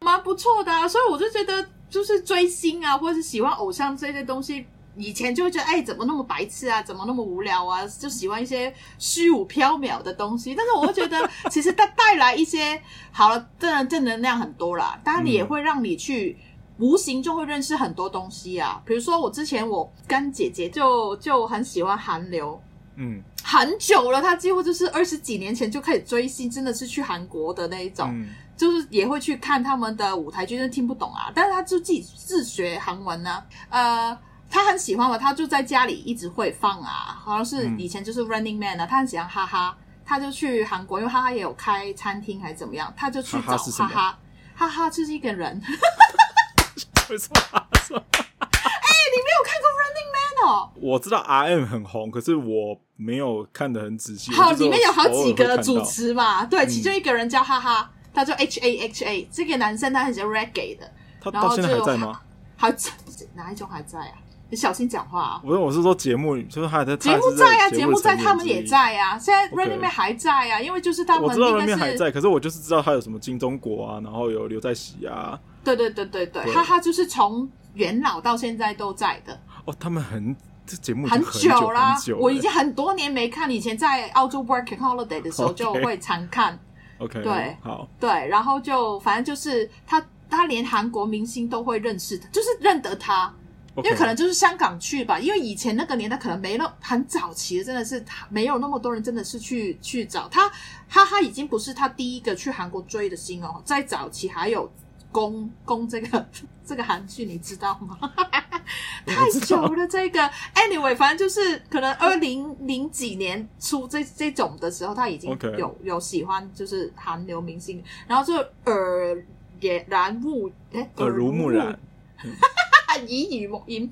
[SPEAKER 2] 蛮不错的啊，所以我就觉得就是追星啊，或者是喜欢偶像这些东西。以前就会觉得，哎、欸，怎么那么白痴啊？怎么那么无聊啊？就喜欢一些虚无缥缈的东西。但是我会觉得，其实它带来一些好了，当然正能量很多啦。当然，你也会让你去无形中会认识很多东西啊。比如说，我之前我干姐姐就就很喜欢韩流，
[SPEAKER 1] 嗯，
[SPEAKER 2] 很久了，她几乎就是二十几年前就开始追星，真的是去韩国的那一种，
[SPEAKER 1] 嗯、
[SPEAKER 2] 就是也会去看他们的舞台剧，就是听不懂啊。但是她就自己自学韩文呢、啊，呃。他很喜欢我，他就在家里一直会放啊，好像是以前就是 Running Man 啊，嗯、他很喜欢哈哈，他就去韩国，因为哈哈也有开餐厅还是怎么样，他就去找哈哈，哈哈，哈哈就是一个人。
[SPEAKER 1] 为什么？哎，
[SPEAKER 2] 你没有看过 Running Man 哦？
[SPEAKER 1] 我知道 RM 很红，可是我没有看得很仔细。
[SPEAKER 2] 好，里面有好几个主持嘛，对，其中一个人叫哈哈，他叫 H A H A，这个男生他很喜欢 Reggae 的，
[SPEAKER 1] 他到现在还在吗？
[SPEAKER 2] 还在，哪一种还在啊？你小心讲话啊！
[SPEAKER 1] 不是，我是说节目，就是还在
[SPEAKER 2] 节目在啊，节目在，他们也在啊。现在 Running Man 还在啊，因为就是他们
[SPEAKER 1] 我知道 Running Man 还在，可是我就是知道他有什么金钟国啊，然后有刘在锡啊。
[SPEAKER 2] 对对对对对，他他就是从元老到现在都在的。
[SPEAKER 1] 哦，他们很这节目
[SPEAKER 2] 很久啦，我已经很多年没看，以前在澳洲 Working Holiday 的时候就会常看。
[SPEAKER 1] OK，
[SPEAKER 2] 对，
[SPEAKER 1] 好，
[SPEAKER 2] 对，然后就反正就是他，他连韩国明星都会认识他，就是认得他。因为可能就是香港去吧，因为以前那个年代可能没那很早期的，真的是没有那么多人真的是去去找他。哈哈，已经不是他第一个去韩国追的星哦，在早期还有攻攻这个 这个韩剧，你知道吗？太久了，这个 anyway，反正就是可能二零零几年出这这种的时候，他已经有.有喜欢就是韩流明星，然后就耳也然目哎
[SPEAKER 1] 耳濡目染。
[SPEAKER 2] 以语音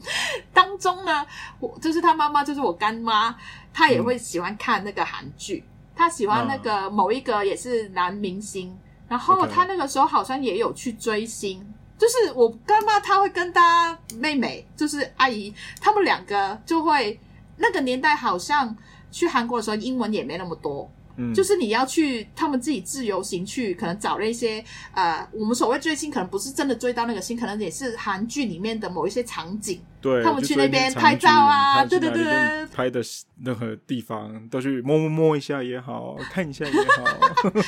[SPEAKER 2] 当中呢，我就是他妈妈，就是我干妈，她也会喜欢看那个韩剧，她、嗯、喜欢那个某一个也是男明星，嗯、然后她那个时候好像也有去追星，就是我干妈，她会跟她妹妹，就是阿姨，他们两个就会那个年代好像去韩国的时候，英文也没那么多。就是你要去他们自己自由行去，可能找那些呃，我们所谓追星，可能不是真的追到那个星，可能也是韩剧里面的某一些场景。
[SPEAKER 1] 对，
[SPEAKER 2] 他们去那边拍照啊，对对对，
[SPEAKER 1] 拍的任何地方都去摸摸摸一下也好，看一下也好。
[SPEAKER 2] 对，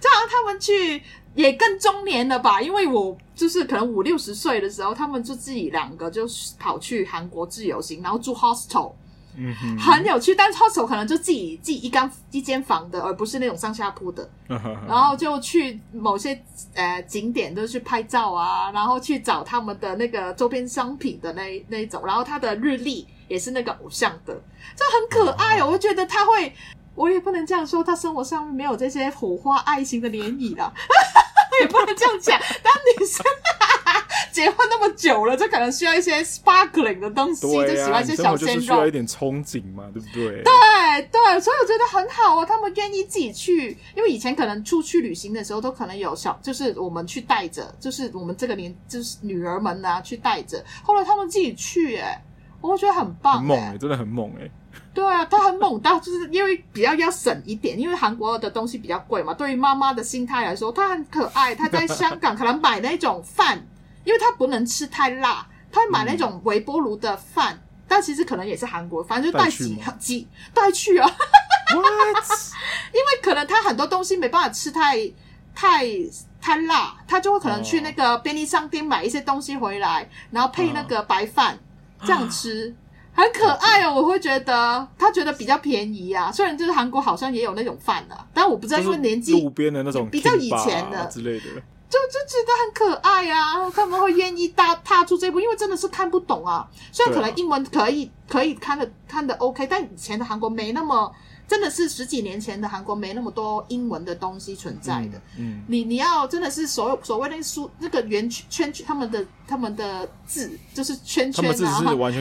[SPEAKER 2] 就好像他们去也更中年了吧？因为我就是可能五六十岁的时候，他们就自己两个就跑去韩国自由行，然后住 hostel。
[SPEAKER 1] 嗯，
[SPEAKER 2] 很有趣，但是 hostel 可能就自己自己一间一间房的，而不是那种上下铺的。然后就去某些呃景点，都去拍照啊，然后去找他们的那个周边商品的那那一种。然后他的日历也是那个偶像的，就很可爱哦。我觉得他会，我也不能这样说，他生活上面没有这些火花爱情的涟漪了。也不能这样讲。当女生结婚那么久了，就可能需要一些 sparkling 的东西，
[SPEAKER 1] 啊、
[SPEAKER 2] 就喜欢一些小鲜肉，
[SPEAKER 1] 一点憧憬嘛，对不对？
[SPEAKER 2] 对对，所以我觉得很好啊，他们愿意自己去，因为以前可能出去旅行的时候，都可能有小，就是我们去带着，就是我们这个年，就是女儿们啊去带着。后来他们自己去，哎，我觉得很棒，
[SPEAKER 1] 很猛哎，真的很猛哎。
[SPEAKER 2] 对啊，他很猛到，就是因为比较要省一点，因为韩国的东西比较贵嘛。对于妈妈的心态来说，他很可爱。他在香港可能买那种饭，因为他不能吃太辣，他会买那种微波炉的饭，嗯、但其实可能也是韩国，反正就带几几带去啊。因为可能他很多东西没办法吃太太太辣，他就会可能去那个便利商店买一些东西回来，然后配那个白饭、uh. 这样吃。很可爱哦，我会觉得他觉得比较便宜啊。虽然就是韩国好像也有那种饭的，但我不知道，因为年纪
[SPEAKER 1] 路边的那种
[SPEAKER 2] 比较以前的
[SPEAKER 1] 之类的，
[SPEAKER 2] 就就觉得很可爱啊。他们会愿意踏踏出这一步，因为真的是看不懂啊。虽然可能英文可以可以看得看得 OK，但以前的韩国没那么。真的是十几年前的韩国没那么多英文的东西存在的。嗯，嗯你你要真的是所有所谓那个书那个圆圈圈他们的他们的字就是圈圈啊，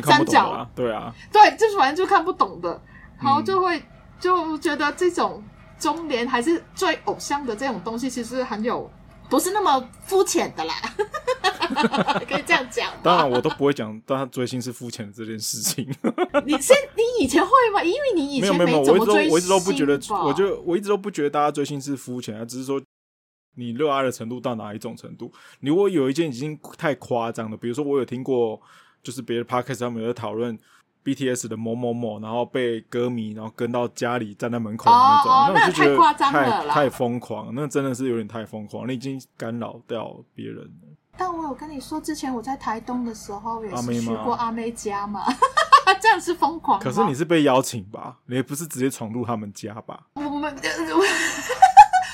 [SPEAKER 2] 三角
[SPEAKER 1] 对啊，
[SPEAKER 2] 对，就是反正就看不懂的，然后就会、嗯、就觉得这种中年还是最偶像的这种东西，其实很有。不是那么肤浅的啦，可以这样讲。
[SPEAKER 1] 当然，我都不会讲，但他追星是肤浅的这件事情。
[SPEAKER 2] 你先，你以前会吗？因为你以前没怎么追星吧？
[SPEAKER 1] 我一直都不觉得，我就我一直都不觉得大家追星是肤浅啊，只是说你热爱的程度到哪一种程度。你如果有一件已经太夸张了，比如说我有听过，就是别的 podcast 上面有在讨论。BTS 的某某某，然后被歌迷然后跟到家里站在门口的那种，
[SPEAKER 2] 哦、
[SPEAKER 1] 那我就觉得太
[SPEAKER 2] 太夸张了
[SPEAKER 1] 太疯狂，那真的是有点太疯狂，你已经干扰掉别人了。
[SPEAKER 2] 但我有跟你说，之前我在台东的时候也是去过阿妹家嘛，这样是疯狂。
[SPEAKER 1] 可是你是被邀请吧？你也不是直接闯入他们家吧？
[SPEAKER 2] 我们。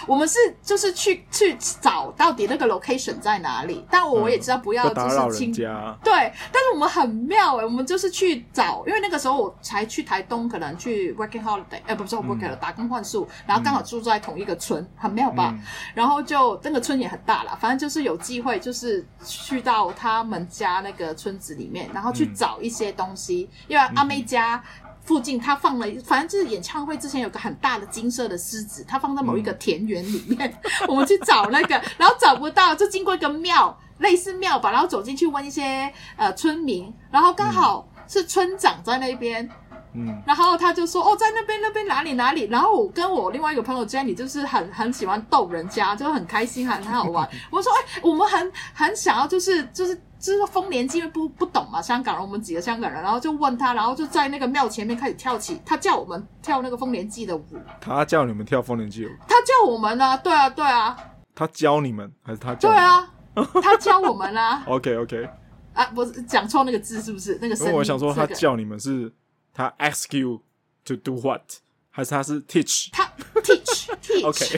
[SPEAKER 2] 我们是就是去去找到底那个 location 在哪里，但我也知道不要就是
[SPEAKER 1] 打扰人家。
[SPEAKER 2] 对，但是我们很妙哎、欸，我们就是去找，因为那个时候我才去台东，可能去 working holiday，哎、欸，不是 working、嗯、打工换宿，然后刚好住在同一个村，嗯、很妙吧？嗯、然后就那个村也很大啦，反正就是有机会就是去到他们家那个村子里面，然后去找一些东西，嗯、因为阿妹家。附近他放了，反正就是演唱会之前有个很大的金色的狮子，他放在某一个田园里面。嗯、我们去找那个，然后找不到，就经过一个庙，类似庙吧，然后走进去问一些呃村民，然后刚好是村长在那边，嗯，然后他就说哦，在那边那边哪里哪里，然后我跟我另外一个朋友 Jenny 就是很很喜欢逗人家，就很开心，很很好玩。我说哎，我们很很想要就是就是。就是丰年祭，因为不不懂嘛，香港人，我们几个香港人，然后就问他，然后就在那个庙前面开始跳起，他叫我们跳那个丰年祭的舞。
[SPEAKER 1] 他叫你们跳丰年祭舞？
[SPEAKER 2] 他叫我们啊，对啊，对啊。
[SPEAKER 1] 他教你们还是他教？
[SPEAKER 2] 对啊，他教我们啊。
[SPEAKER 1] OK OK。
[SPEAKER 2] 啊，不是讲错那个字是不是？那个声音。
[SPEAKER 1] 因为我想说，他叫你们是他 ask you to do what，还是他是 teach？
[SPEAKER 2] 他 teach teach。
[SPEAKER 1] OK。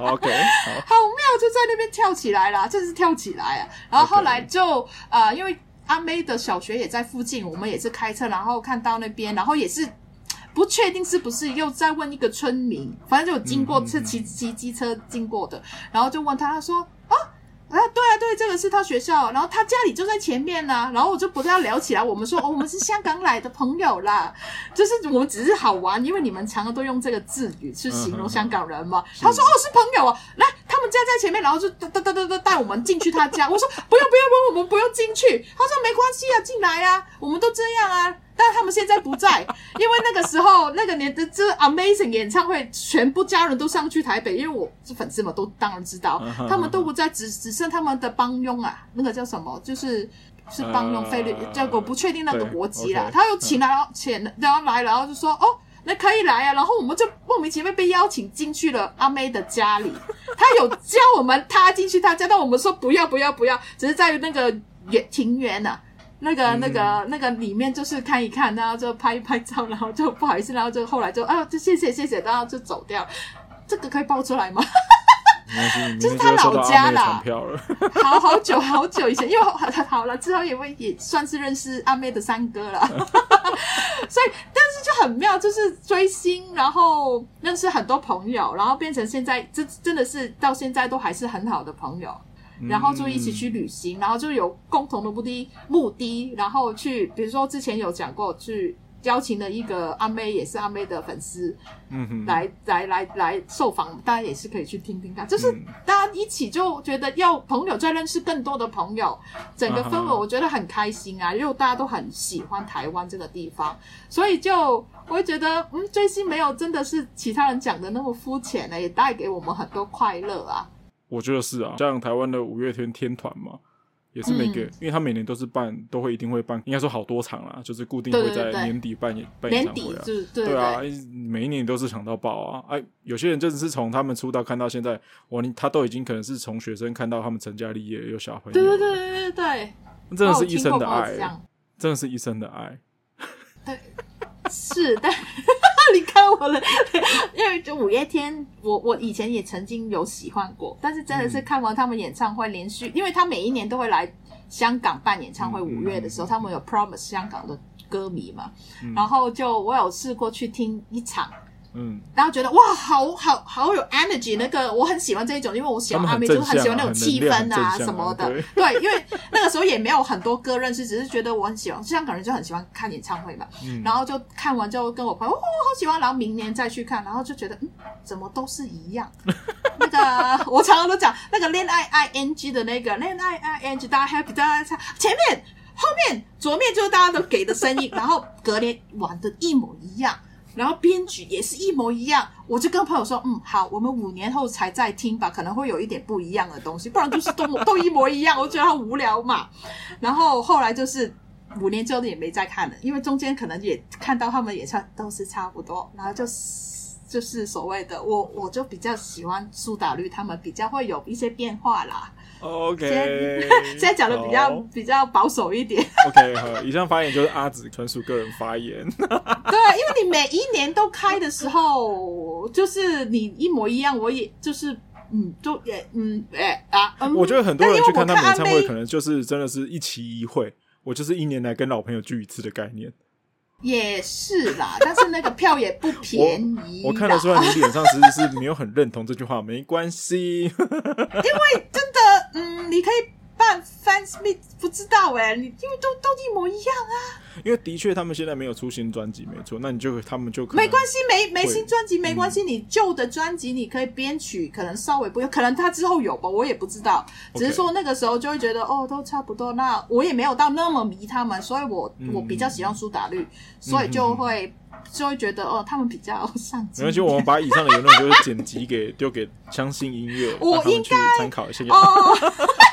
[SPEAKER 1] OK，好，
[SPEAKER 2] 好妙，就在那边跳起来啦，真是跳起来啊！然后后来就.呃，因为阿妹的小学也在附近，我们也是开车，然后看到那边，然后也是不确定是不是又在问一个村民，反正就有经过是骑骑机车经过的，然后就问他，他说。啊，对啊，对，这个是他学校，然后他家里就在前面呢、啊，然后我就不要聊起来，我们说哦，我们是香港来的朋友啦，就是我们只是好玩，因为你们常常都用这个字语去形容香港人嘛。他说哦，是朋友啊，来，他们家在前面，然后就哒哒哒哒哒带我们进去他家。我说不用不用不用，我们不用进去。他说没关系啊，进来啊，我们都这样啊。但他们现在不在，因为那个时候那个年的这 Amazing 演唱会，全部家人都上去台北，因为我是粉丝嘛，都当然知道，他们都不在，只只剩他们的帮佣啊，那个叫什么，就是是帮佣菲律，叫我不确定那个国籍啦。他又请来，请然后来，然后就说哦，那可以来啊，然后我们就莫名其妙被邀请进去了阿妹的家里，他有叫我们他进去他家，但我们说不要不要不要，只是在于那个园庭园呐。那个、那个、那个里面就是看一看，然后就拍一拍照，然后就不好意思，然后就后来就啊，就谢谢谢谢，然后就走掉。这个可以爆出来吗？就是他老家啦，好好久好久以前，因为好了之后也会也算是认识阿妹的三哥了，所以但是就很妙，就是追星，然后认识很多朋友，然后变成现在这真的是到现在都还是很好的朋友，然后就一起去旅行，嗯、然后就有共同的目的目的，然后去，比如说之前有讲过去。邀请了一个阿妹，也是阿妹的粉丝，嗯哼，来来来来受访，大家也是可以去听听看。就是大家一起就觉得要朋友再认识更多的朋友，整个氛围我觉得很开心啊，因为大家都很喜欢台湾这个地方，所以就我会觉得，嗯，追星没有真的是其他人讲的那么肤浅呢，也带给我们很多快乐啊。
[SPEAKER 1] 我觉得是啊，像台湾的五月天天团嘛。也是每个，嗯、因为他每年都是办，都会一定会办，应该说好多场啦，就是固定会在年底办演办演唱会啊。对，对，对啊，每一年都是抢到爆啊！哎，有些人真的是从他们出道看到现在，哇，他都已经可能是从学生看到他们成家立业有小朋友。
[SPEAKER 2] 对对对对对对，
[SPEAKER 1] 真的是一生的爱，真的是一生的爱。
[SPEAKER 2] 对，是，但你看我的，因为就五月天，我我以前也曾经有喜欢过，但是真的是看完他们演唱会，连续，因为他每一年都会来香港办演唱会，五月的时候，他们有 Promise 香港的歌迷嘛，然后就我有试过去听一场。嗯，然后觉得哇，好好好有 energy，那个我很喜欢这一种，因为我喜欢阿妹，就是很喜欢那种气氛啊什么的。对，对，因为那个时候也没有很多歌认识，只是觉得我很喜欢，香港人就很喜欢看演唱会嘛。嗯，然后就看完就跟我朋友，哦，好喜欢，然后明年再去看，然后就觉得嗯，怎么都是一样。那个我常常都讲那个恋爱 I N G 的那个恋爱 I N G，大家 happy，大家唱前面、后面、左面就是大家都给的声音，然后隔年玩的一模一样。然后编曲也是一模一样，我就跟朋友说，嗯，好，我们五年后才再听吧，可能会有一点不一样的东西，不然就是都 都一模一样，我觉得很无聊嘛。然后后来就是五年之后也没再看了，因为中间可能也看到他们也差都是差不多，然后就是就是所谓的我我就比较喜欢苏打绿，他们比较会有一些变化啦。
[SPEAKER 1] OK，
[SPEAKER 2] 现在 讲的比较比较保守一点。
[SPEAKER 1] OK，好，以上发言就是阿紫纯属个人发言。对，
[SPEAKER 2] 因为你每一年都开的时候，就是你一模一样，我也就是嗯，就也嗯，哎啊，嗯、
[SPEAKER 1] 我觉得很多人去看他们演唱会，可能就是真的是一期一会，我就是一年来跟老朋友聚一次的概念。
[SPEAKER 2] 也是啦，但是那个票也不便宜
[SPEAKER 1] 我。我看得出来你脸上其实是没有很认同这句话，没关系，因
[SPEAKER 2] 为真的，嗯，你可以。办 fans meet 不知道哎、欸，你因为都都一模一样啊。
[SPEAKER 1] 因为的确他们现在没有出新专辑，没错，那你就他们就可
[SPEAKER 2] 没关系，没没新专辑没关系，你旧的专辑你可以编曲，可能稍微不用，可能他之后有吧，我也不知道。只是说那个时候就会觉得哦，都差不多。那我也没有到那么迷他们，所以我、嗯、我比较喜欢苏打绿，所以就会就会觉得哦，他们比较上进。
[SPEAKER 1] 没关系，我们把以上的言论就是剪辑给丢给相信音乐，我应该参考一下。哦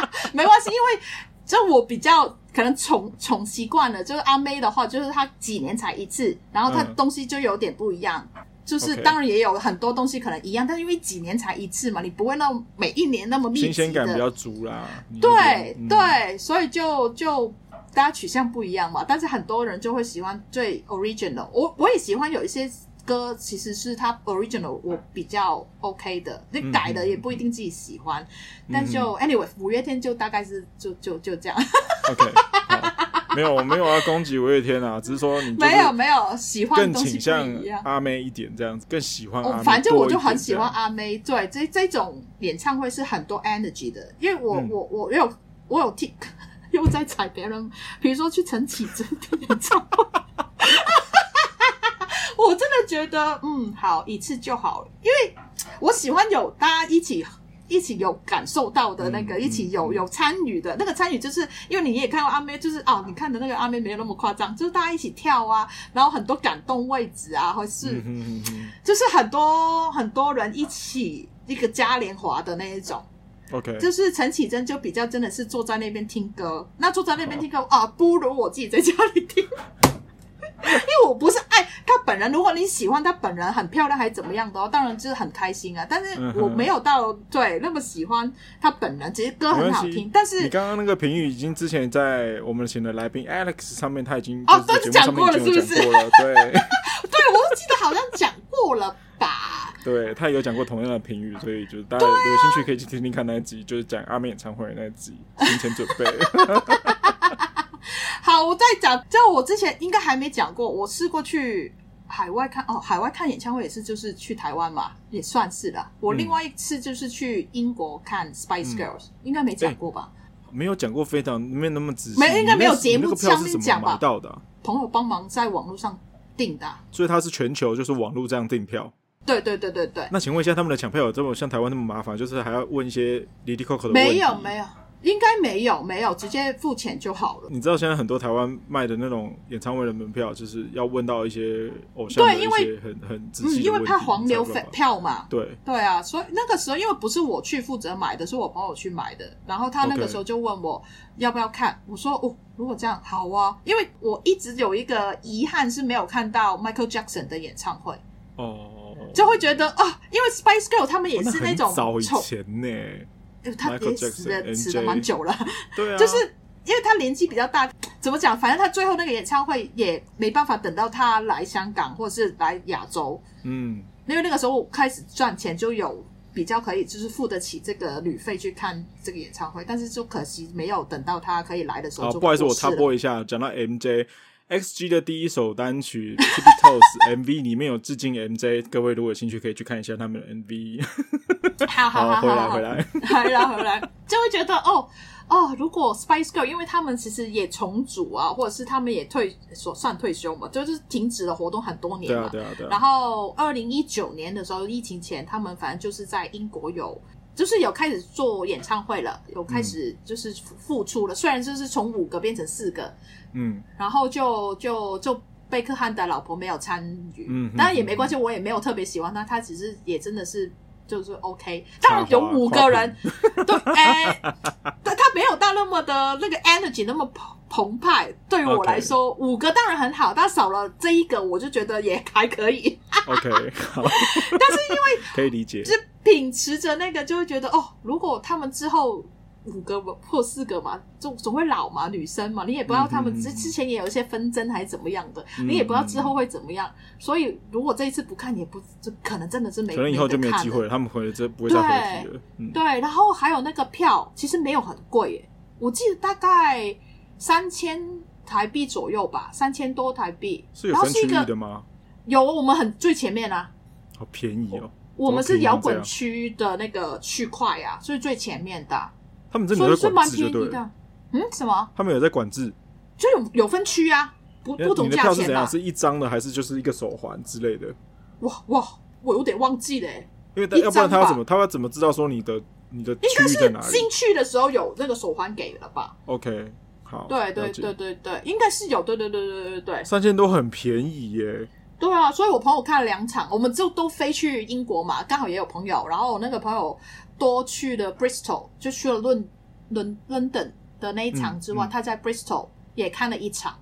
[SPEAKER 2] 没关系，因为就我比较可能宠宠习惯了，就是阿妹的话，就是她几年才一次，然后她东西就有点不一样。嗯、就是当然也有很多东西可能一样，但是因为几年才一次嘛，你不会那每一年那么密集。
[SPEAKER 1] 新鲜感比较足啦。
[SPEAKER 2] 对、嗯、对，所以就就大家取向不一样嘛，但是很多人就会喜欢最 original。我我也喜欢有一些。歌其实是他 original，我比较 OK 的，那改的也不一定自己喜欢，嗯、但就 anyway，五月天就大概是就就就这样。
[SPEAKER 1] OK，没有我没有要攻击五月天啊，只是说你
[SPEAKER 2] 没有没有喜欢
[SPEAKER 1] 更倾向阿妹一点这样子，更喜欢阿妹。
[SPEAKER 2] 反正我就很喜欢阿妹，对这这种演唱会是很多 energy 的，因为我、嗯、我我有我有听又在踩别人，比如说去陈绮贞的演唱会。我真的觉得，嗯，好，一次就好。了，因为我喜欢有大家一起一起有感受到的那个，嗯、一起有有参与的。那个参与，就是因为你也看过阿妹，就是哦，你看的那个阿妹没有那么夸张，就是大家一起跳啊，然后很多感动位置啊，或是、就是很多很多人一起一个嘉年华的那一种
[SPEAKER 1] ，OK，
[SPEAKER 2] 就是陈绮贞就比较真的是坐在那边听歌，那坐在那边听歌啊，不如我自己在家里听。因为我不是爱她本人，如果你喜欢她本人很漂亮还是怎么样的话，当然就是很开心啊。但是我没有到对那么喜欢她本人，其实歌很好听。但是
[SPEAKER 1] 你刚刚那个评语已经之前在我们请的来宾 Alex 上面他已经
[SPEAKER 2] 哦都讲过了，是不是？
[SPEAKER 1] 对，对
[SPEAKER 2] 我记得好像讲过了吧？
[SPEAKER 1] 对，他也有讲过同样的评语，所以就是大家有兴趣可以去听听看那一集，就是讲阿妹演唱会那一集，提前准备。
[SPEAKER 2] 好。我再讲，就我之前应该还没讲过，我试过去海外看哦，海外看演唱会也是，就是去台湾嘛，也算是的。我另外一次就是去英国看 Spice Girls，、嗯、应该没讲过吧？
[SPEAKER 1] 没有讲过，非常没有那么仔细，
[SPEAKER 2] 没应该没有节目上面讲吧？
[SPEAKER 1] 到的、啊、
[SPEAKER 2] 朋友帮忙在网络上订的，
[SPEAKER 1] 所以他是全球就是网络这样订票。
[SPEAKER 2] 对对对对对。
[SPEAKER 1] 那请问一下，他们的抢票有这么像台湾那么麻烦？就是还要问一些离离扣扣的问
[SPEAKER 2] 题？没有没有。应该没有，没有，直接付钱就好了。
[SPEAKER 1] 你知道现在很多台湾卖的那种演唱会的门票，就是要问到一些偶像对，因为很很
[SPEAKER 2] 嗯，因为怕黄牛票嘛。
[SPEAKER 1] 对
[SPEAKER 2] 对啊，所以那个时候因为不是我去负责买的，是我朋友去买的，然后他那个时候就问我要不要看，我说哦，如果这样好啊，因为我一直有一个遗憾是没有看到 Michael Jackson 的演唱会
[SPEAKER 1] 哦，
[SPEAKER 2] 就会觉得啊，因为 Spice Girl 他们也是那
[SPEAKER 1] 种，早以前呢。
[SPEAKER 2] 他也死的死的蛮久了，
[SPEAKER 1] 对啊，
[SPEAKER 2] 就是因为他年纪比较大，怎么讲？反正他最后那个演唱会也没办法等到他来香港或者是来亚洲，
[SPEAKER 1] 嗯，
[SPEAKER 2] 因为那个时候开始赚钱，就有比较可以就是付得起这个旅费去看这个演唱会，但是就可惜没有等到他可以来的时候。
[SPEAKER 1] 好，不好意思，我插播一下，讲到 MJ。XG 的第一首单曲《Tippy Toes》MV 里面有致敬 MJ，各位如果有兴趣可以去看一下他们的 MV。
[SPEAKER 2] 好好好，
[SPEAKER 1] 回来回来
[SPEAKER 2] 回来回来，就会觉得哦哦，如果 Spice Girl，因为他们其实也重组啊，或者是他们也退所算退休嘛，就是停止了活动很多年嘛。
[SPEAKER 1] 对啊对啊对啊。
[SPEAKER 2] 然后二零一九年的时候，疫情前，他们反正就是在英国有。就是有开始做演唱会了，有开始就是复出了。嗯、虽然就是从五个变成四个，
[SPEAKER 1] 嗯，
[SPEAKER 2] 然后就就就贝克汉的老婆没有参与，
[SPEAKER 1] 嗯，
[SPEAKER 2] 当然也没关系，我也没有特别喜欢他，他其实也真的是就是 OK。当然有五个人，对，哎、欸，但他没有到那么的那个 energy 那么澎澎湃。对于我来说，okay. 五个当然很好，但少了这一个，我就觉得也还可以。
[SPEAKER 1] OK，好，
[SPEAKER 2] 但是因为
[SPEAKER 1] 可以理解。
[SPEAKER 2] 是秉持着那个，就会觉得哦，如果他们之后五个或四个嘛，总总会老嘛，女生嘛，你也不知道他们之之前也有一些纷争还是怎么样的，嗯，你也不知道之后会怎么样。所以如果这一次不看，也不就可能真的是没
[SPEAKER 1] 可能以后就没有机会了。他们回来这不会再回去了。对，嗯，
[SPEAKER 2] 对，然后还有那个票，其实没有很贵耶，我记得大概三千台币左右吧，三千多台币。
[SPEAKER 1] 是有分区域的吗？
[SPEAKER 2] 有，我们很最前面啊，
[SPEAKER 1] 好便宜哦。
[SPEAKER 2] 我们是摇滚区的那个区块啊，所以最前面的。
[SPEAKER 1] 他们真的在管制就对了。
[SPEAKER 2] 是蛮便宜的。嗯？什么？
[SPEAKER 1] 他们有在管制？
[SPEAKER 2] 就有有分区啊，不不同价钱的。你的票
[SPEAKER 1] 是怎样？是一张的，还是就是一个手环之类的？
[SPEAKER 2] 哇哇，我有点忘记了。
[SPEAKER 1] 因为要不然他要怎么他要怎么知道说你的你的区在哪里？
[SPEAKER 2] 进去的时候有那个手环给了吧
[SPEAKER 1] ？OK，好。
[SPEAKER 2] 对对对对对，应该是有。对对对对对对，
[SPEAKER 1] 三千多很便宜耶。
[SPEAKER 2] 对啊，所以我朋友看了两场，我们就都飞去英国嘛，刚好也有朋友，然后我那个朋友多去了 Bristol，就去了伦伦 London 的那一场之外，嗯嗯、他在 Bristol 也看了一场，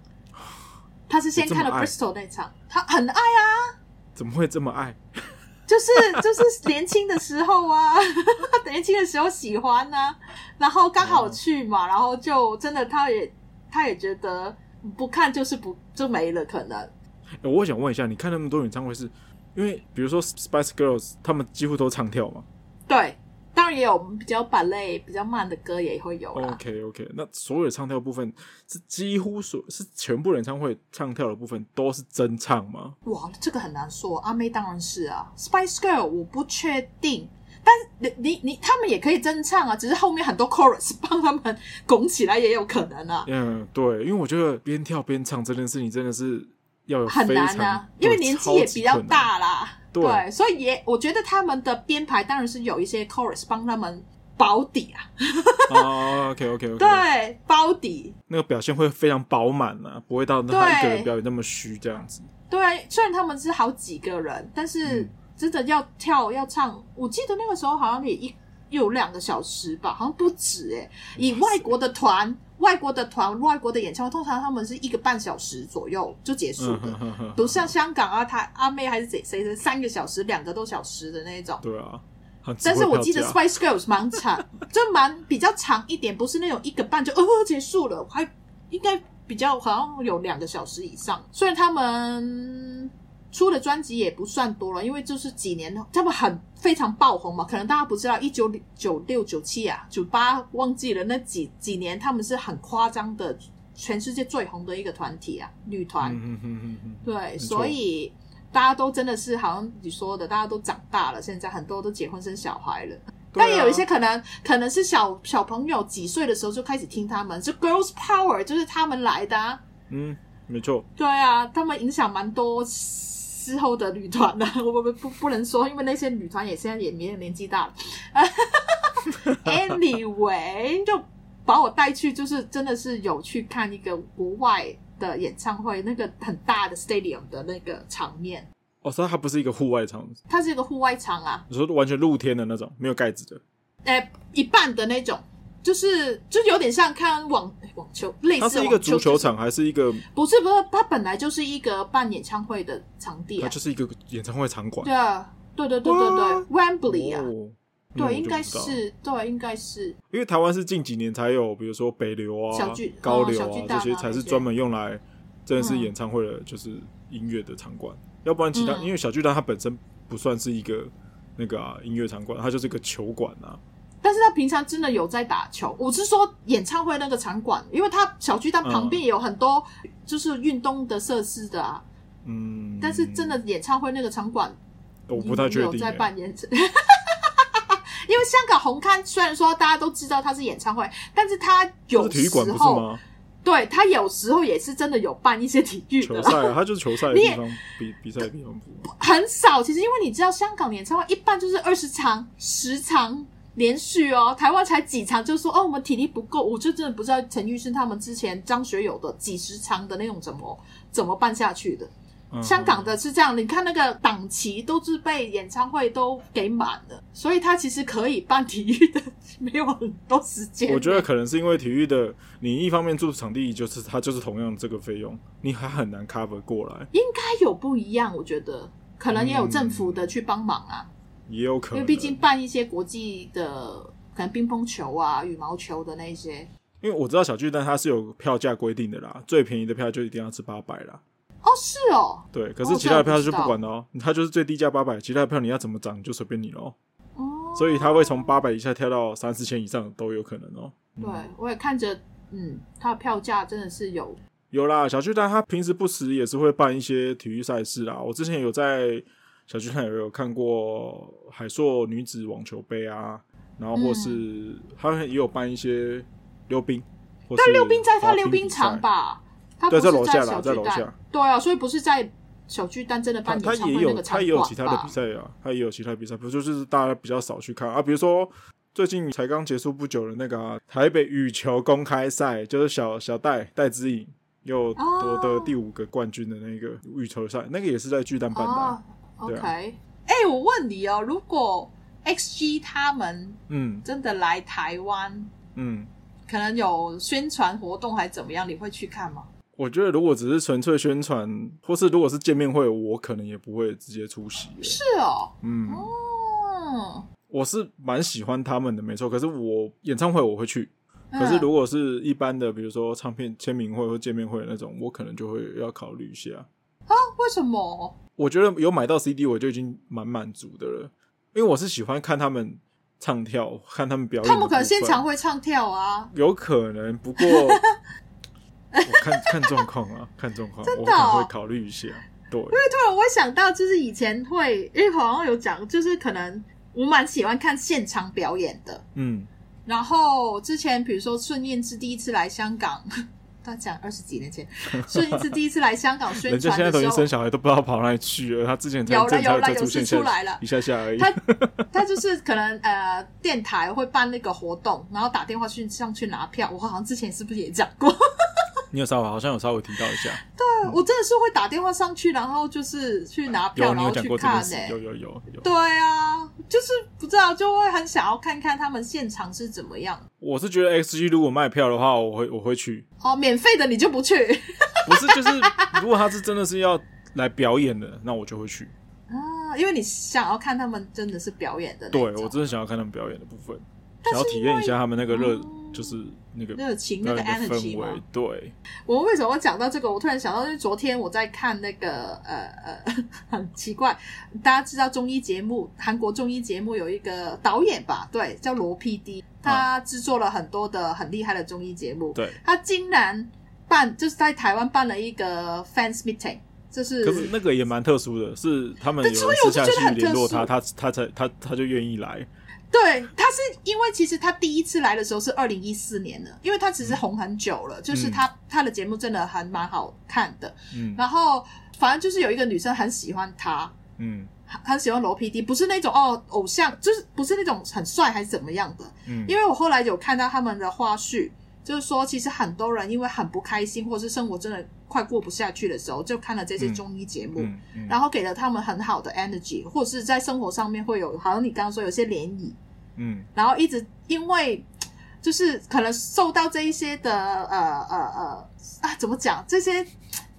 [SPEAKER 2] 他是先看了 Bristol 那一场，他很爱啊，
[SPEAKER 1] 怎么会这么爱？
[SPEAKER 2] 就是就是年轻的时候啊，年轻的时候喜欢啊，然后刚好去嘛，然后就真的他也他也觉得不看就是不就没了可能。
[SPEAKER 1] 欸、我想问一下，你看那么多演唱会是，因为比如说 Spice Girls，他们几乎都唱跳嘛？
[SPEAKER 2] 对，当然也有比较板类、比较慢的歌也会有。
[SPEAKER 1] OK OK，那所有唱跳部分是几乎所是全部演唱会唱跳的部分都是真唱吗？
[SPEAKER 2] 哇，这个很难说。阿妹当然是啊，Spice Girl 我不确定，但你你你他们也可以真唱啊，只是后面很多 chorus 帮他们拱起来也有可能啊。
[SPEAKER 1] 嗯，对，因为我觉得边跳边唱这件事情真的是要。
[SPEAKER 2] 很难啊，因为年纪也比较大啦，对，对，所以也我觉得他们的编排当然是有一些 chorus 帮他们保底啊。
[SPEAKER 1] 哦、oh,，OK OK OK，
[SPEAKER 2] 对，包底
[SPEAKER 1] 那个表现会非常饱满啊，不会到他一个人表演那么虚这样子。
[SPEAKER 2] 对，虽然他们是好几个人，但是真的要跳要唱，我记得那个时候好像也一有两个小时吧，好像不止哎、欸，以外国的团。外国的团、外国的演唱会，通常他们是一个半小时左右就结束的，不、嗯、像香港啊，他阿妹还是谁谁是三个小时、两个多小时的那种。
[SPEAKER 1] 对啊，
[SPEAKER 2] 但是我记得 Spice Girls 蛮长，就蛮比较长一点，不是那种一个半就哦结束了，还应该比较好像有两个小时以上。虽然他们。出的专辑也不算多了，因为就是几年，他们很非常爆红嘛。可能大家不知道，一九九六、九七啊，九八忘记了那几几年，他们是很夸张的全世界最红的一个团体啊，女团。
[SPEAKER 1] 嗯嗯嗯嗯，
[SPEAKER 2] 对，所以大家都真的是好像你说的，大家都长大了，现在很多都结婚生小孩了。啊、但也有一些可能，可能是小小朋友几岁的时候就开始听他们，就 Girls Power 就是他们来的、啊。
[SPEAKER 1] 嗯，没错。
[SPEAKER 2] 对啊，他们影响蛮多之后的女团呢。我不不不能说，因为那些女团也现在也年年纪大了。Anyway，就把我带去，就是真的是有去看一个国外的演唱会，那个很大的 stadium 的那个场面。
[SPEAKER 1] 哦，所以它不是一个户外场，
[SPEAKER 2] 它是一个户外场啊。
[SPEAKER 1] 你说完全露天的那种，没有盖子的？
[SPEAKER 2] 哎、欸，一半的那种，就是就有点像看网网球，类似。它
[SPEAKER 1] 是一个足球场还是一个？
[SPEAKER 2] 不是不是，它本来就是一个办演唱会的场地啊，
[SPEAKER 1] 它就是一个演唱会场馆。
[SPEAKER 2] 对啊，对对对对对，Wembley 啊，哦、对，应该是，对，应该是。
[SPEAKER 1] 因为台湾是近几年才有，比如说北流啊、小巨高流啊、哦、这些，才是专门用来真的是演唱会的，就是音乐的场馆。嗯要不然其他，嗯、因为小巨蛋它本身不算是一个那个、啊、音乐场馆，它就是一个球馆啊。
[SPEAKER 2] 但是他平常真的有在打球。我是说演唱会那个场馆，因为他小巨蛋旁边也有很多就是运动的设施的啊。嗯。但是真的演唱会那个场馆，
[SPEAKER 1] 我不太确定有
[SPEAKER 2] 在办演唱。因为香港红磡虽然说大家都知道它是演唱会，但是它有时候。馆不是吗？对，他有时候也是真的有办一些体育的
[SPEAKER 1] 球赛啊，他就是球赛的地方，比比赛的地方不
[SPEAKER 2] 很少。其实因为你知道，香港演唱会一般就是二十场、十场连续哦，台湾才几场，就说哦，我们体力不够，我就真的不知道陈玉生他们之前张学友的几十场的那种怎么怎么办下去的。香港的是这样，你看那个档期都是被演唱会都给满了，所以他其实可以办体育的，没有很多时间。
[SPEAKER 1] 我觉得可能是因为体育的，你一方面住场地就是它就是同样这个费用，你还很难 cover 过来。
[SPEAKER 2] 应该有不一样，我觉得可能也有政府的去帮忙啊，
[SPEAKER 1] 也有可能，
[SPEAKER 2] 因为毕竟办一些国际的，可能乒乓球啊、羽毛球的那些。
[SPEAKER 1] 因为我知道小巨蛋它是有票价规定的啦，最便宜的票就一定要是八百啦。
[SPEAKER 2] 哦，是哦，
[SPEAKER 1] 对，可是其他的票就不管了哦，它就是最低价八百，其他的票你要怎么涨就随便你喽。哦，所以它会从八百以下跳到三四千以上都有可能哦。
[SPEAKER 2] 对，我也看着，嗯，它的票价真的是有
[SPEAKER 1] 有啦。小巨蛋它平时不时也是会办一些体育赛事啦。我之前有在小巨蛋有有看过海硕女子网球杯啊，然后或是他也有办一些溜冰，
[SPEAKER 2] 但溜冰在他溜冰场吧。他在
[SPEAKER 1] 楼下啦，在楼下。
[SPEAKER 2] 对啊，所以不是在小巨蛋真的办演唱会那个场馆吧？
[SPEAKER 1] 他也有，他也有其他的比赛啊，他也有其他比赛，不就是大家比较少去看啊？比如说最近才刚结束不久的那个、啊、台北羽球公开赛，就是小小戴戴资颖又夺得第五个冠军的那个羽球赛，那个也是在巨蛋办的、啊。
[SPEAKER 2] Oh, OK，哎、我问你哦，如果 XG 他们嗯真的来台湾嗯，嗯可能有宣传活动还怎么样，你会去看吗？
[SPEAKER 1] 我觉得如果只是纯粹宣传，或是如果是见面会，我可能也不会直接出席。
[SPEAKER 2] 是哦，
[SPEAKER 1] 嗯，哦，我是蛮喜欢他们的，没错。可是我演唱会我会去，可是如果是一般的，比如说唱片签名会或见面会那种，我可能就会要考虑一下。
[SPEAKER 2] 啊？为什么？
[SPEAKER 1] 我觉得有买到 CD 我就已经蛮满足的了，因为我是喜欢看他们唱跳，看他们表演。
[SPEAKER 2] 他们可能现场会唱跳啊？
[SPEAKER 1] 有可能，不过。我看看状况啊，看状况，真的哦、我可能会考虑一下。对，因为
[SPEAKER 2] 突然我会想到，就是以前会，因为好像有讲，就是可能我蛮喜欢看现场表演的。嗯，然后之前比如说孙燕姿第一次来香港，他讲二十几年前，孙一次第一次来香港宣传的时候，人家
[SPEAKER 1] 现在都已经生小孩都不知道跑哪里去了。他之前才
[SPEAKER 2] 有了有
[SPEAKER 1] 了
[SPEAKER 2] 有事出来了
[SPEAKER 1] 一下下而已。
[SPEAKER 2] 他他就是可能呃电台会办那个活动，然后打电话去上去拿票。我好像之前是不是也讲过？
[SPEAKER 1] 你有稍微好像有稍微提到一下，
[SPEAKER 2] 对、嗯、我真的是会打电话上去，然后就是去拿票，然后去看。
[SPEAKER 1] 有有有有。
[SPEAKER 2] 对啊，就是不知道，就会很想要看看他们现场是怎么样。
[SPEAKER 1] 我是觉得 XG 如果卖票的话，我会我会去。
[SPEAKER 2] 哦，免费的你就不去？
[SPEAKER 1] 不是，就是如果他是真的是要来表演的，那我就会去。
[SPEAKER 2] 啊，因为你想要看他们真的是表演的。
[SPEAKER 1] 对，我真的想要看他们表演的部分，想要体验一下他们那个热。嗯就是那个
[SPEAKER 2] 热情，那个 energy 嘛。
[SPEAKER 1] 对，
[SPEAKER 2] 我为什么会讲到这个？我突然想到，就是昨天我在看那个呃呃，很奇怪，大家知道综艺节目，韩国综艺节目有一个导演吧？对，叫罗 PD，他制作了很多的很厉害的综艺节目。
[SPEAKER 1] 对，
[SPEAKER 2] 他竟然办，就是在台湾办了一个 fans meeting，就是
[SPEAKER 1] 可是那个也蛮特殊的，是他们有私下去联络他，他他才他他就愿意来。
[SPEAKER 2] 对，他是因为其实他第一次来的时候是二零一四年的，因为他其实红很久了，嗯、就是他他的节目真的还蛮好看的。嗯，然后反正就是有一个女生很喜欢他，嗯，很喜欢罗 PD，不是那种哦偶像，就是不是那种很帅还是怎么样的。嗯，因为我后来有看到他们的花絮。就是说，其实很多人因为很不开心，或是生活真的快过不下去的时候，就看了这些中医节目，嗯嗯。嗯、然后给了他们很好的 energy，或是在生活上面会有，好像你刚刚说有些涟漪，嗯，然后一直因为就是可能受到这一些的呃呃呃啊，怎么讲这些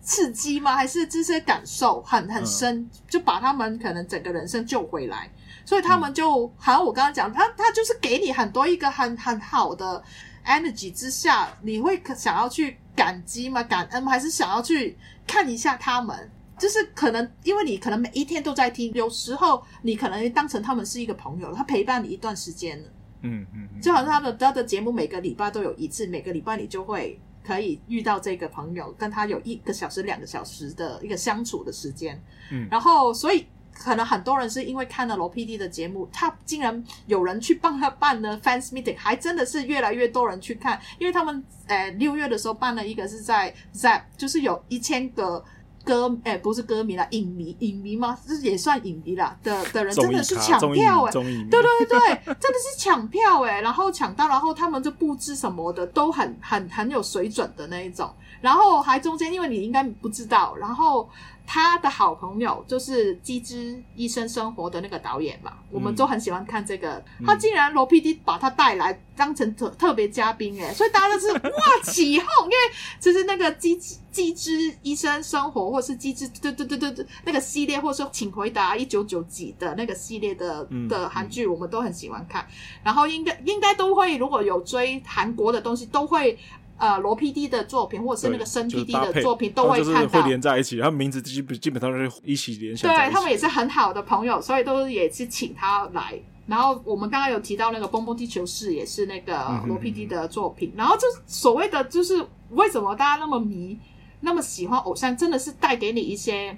[SPEAKER 2] 刺激吗？还是这些感受很很深，嗯、就把他们可能整个人生救回来，所以他们就、嗯、好像我刚刚讲，他他就是给你很多一个很很好的。energy 之下，你会想要去感激吗？感恩吗？还是想要去看一下他们？就是可能因为你可能每一天都在听，有时候你可能当成他们是一个朋友，他陪伴你一段时间了。嗯嗯，嗯就好像他的他的节目每个礼拜都有一次，每个礼拜你就会可以遇到这个朋友，跟他有一个小时、两个小时的一个相处的时间。嗯，然后所以。可能很多人是因为看了罗 PD 的节目，他竟然有人去帮他办了 fans meeting，还真的是越来越多人去看，因为他们呃六月的时候办了一个是在 Zap，就是有一千个歌诶、欸、不是歌迷啦，影迷影迷吗？就是也算影迷啦的的人，真的是抢票诶、欸、对对对对，真的是抢票诶、欸、然后抢到，然后他们就布置什么的都很很很有水准的那一种，然后还中间因为你应该不知道，然后。他的好朋友就是《机智医生生活》的那个导演嘛，嗯、我们都很喜欢看这个。嗯、他竟然罗 PD 把他带来当成特特别嘉宾诶，所以大家都是哇起哄，因为就是那个《机机智医生生活》或是《机智对对对对对》那个系列，或者说《请回答一九九几》的那个系列的的韩剧，我们都很喜欢看。嗯、然后应该应该都会，如果有追韩国的东西，都会。呃，罗 PD 的作品，或者是那个申 PD 的作品，都会看到，
[SPEAKER 1] 会连在一起。他们名字基本基本上是一起连起来。
[SPEAKER 2] 对，他们也是很好的朋友，所以都也是请他来。然后我们刚刚有提到那个《蹦蹦地球室》，也是那个罗 PD 的作品。然后就所谓的，就是为什么大家那么迷，那么喜欢偶像，真的是带给你一些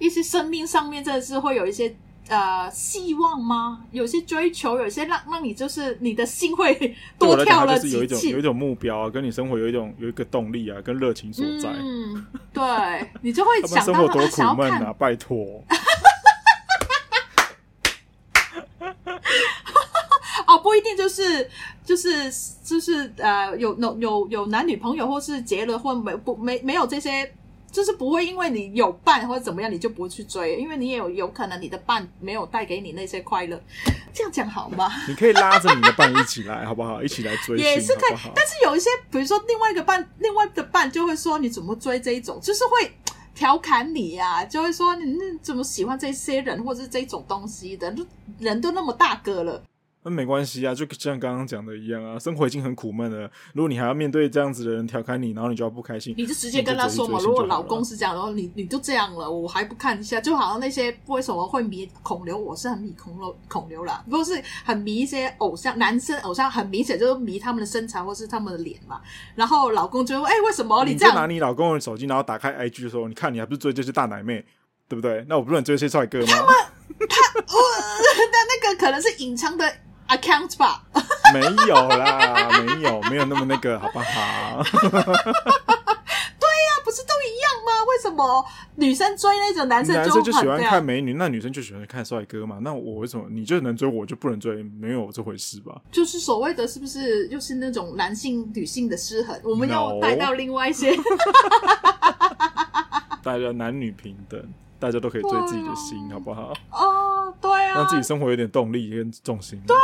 [SPEAKER 2] 一些生命上面，真的是会有一些。呃，希望吗？有些追求，有些让让你就是你的心会多跳了几次。
[SPEAKER 1] 有一种有一种目标啊，跟你生活有一种有一个动力啊，跟热情所在。
[SPEAKER 2] 嗯，对，你就会想到他们
[SPEAKER 1] 多苦闷啊！拜托。
[SPEAKER 2] 哦，不一定就是就是就是呃，有有有有男女朋友，或是结了婚没不没没有这些。就是不会因为你有伴或者怎么样，你就不会去追，因为你也有有可能你的伴没有带给你那些快乐，这样讲好吗？
[SPEAKER 1] 你可以拉着你的伴一起来，好不好？一起来追，
[SPEAKER 2] 也是可以。好好但是有一些，比如说另外一个伴，另外的伴就会说你怎么追这一种，就是会调侃你呀、啊，就会说你怎么喜欢这些人或者是这种东西的，人都那么大个了。
[SPEAKER 1] 那没关系啊，就像刚刚讲的一样啊，生活已经很苦闷了。如果你还要面对这样子的人调侃你，然后你就要不开心，
[SPEAKER 2] 你就直接跟他说嘛。如果老公是这样，然后你你就这样了，我还不看一下，就好像那些为什么会迷孔刘，我是很迷孔刘孔刘啦，不过是很迷一些偶像，男生偶像很明显就是迷他们的身材或是他们的脸嘛。然后老公就说：“哎、欸，为什么你这样？”你
[SPEAKER 1] 拿你老公的手机，然后打开 IG 的时候，你看你还不是追这些大奶妹，对不对？那我不能追这些帅哥吗？
[SPEAKER 2] 他们他我，那那个可能是隐藏的。Account 吧，
[SPEAKER 1] 没有啦，没有，没有那么那个，好不好？
[SPEAKER 2] 对呀、啊，不是都一样吗？为什么女生追那种男生就，男生
[SPEAKER 1] 就喜欢看美女，那女生就喜欢看帅哥嘛？那我为什么你就能追我，就不能追？没有这回事吧？
[SPEAKER 2] 就是所谓的，是不是又是那种男性女性的失衡？我们要带到另外一些.
[SPEAKER 1] 大家男女平等。大家都可以追自己的心，啊、好不好？
[SPEAKER 2] 哦，对啊，
[SPEAKER 1] 让自己生活有点动力跟重心。
[SPEAKER 2] 对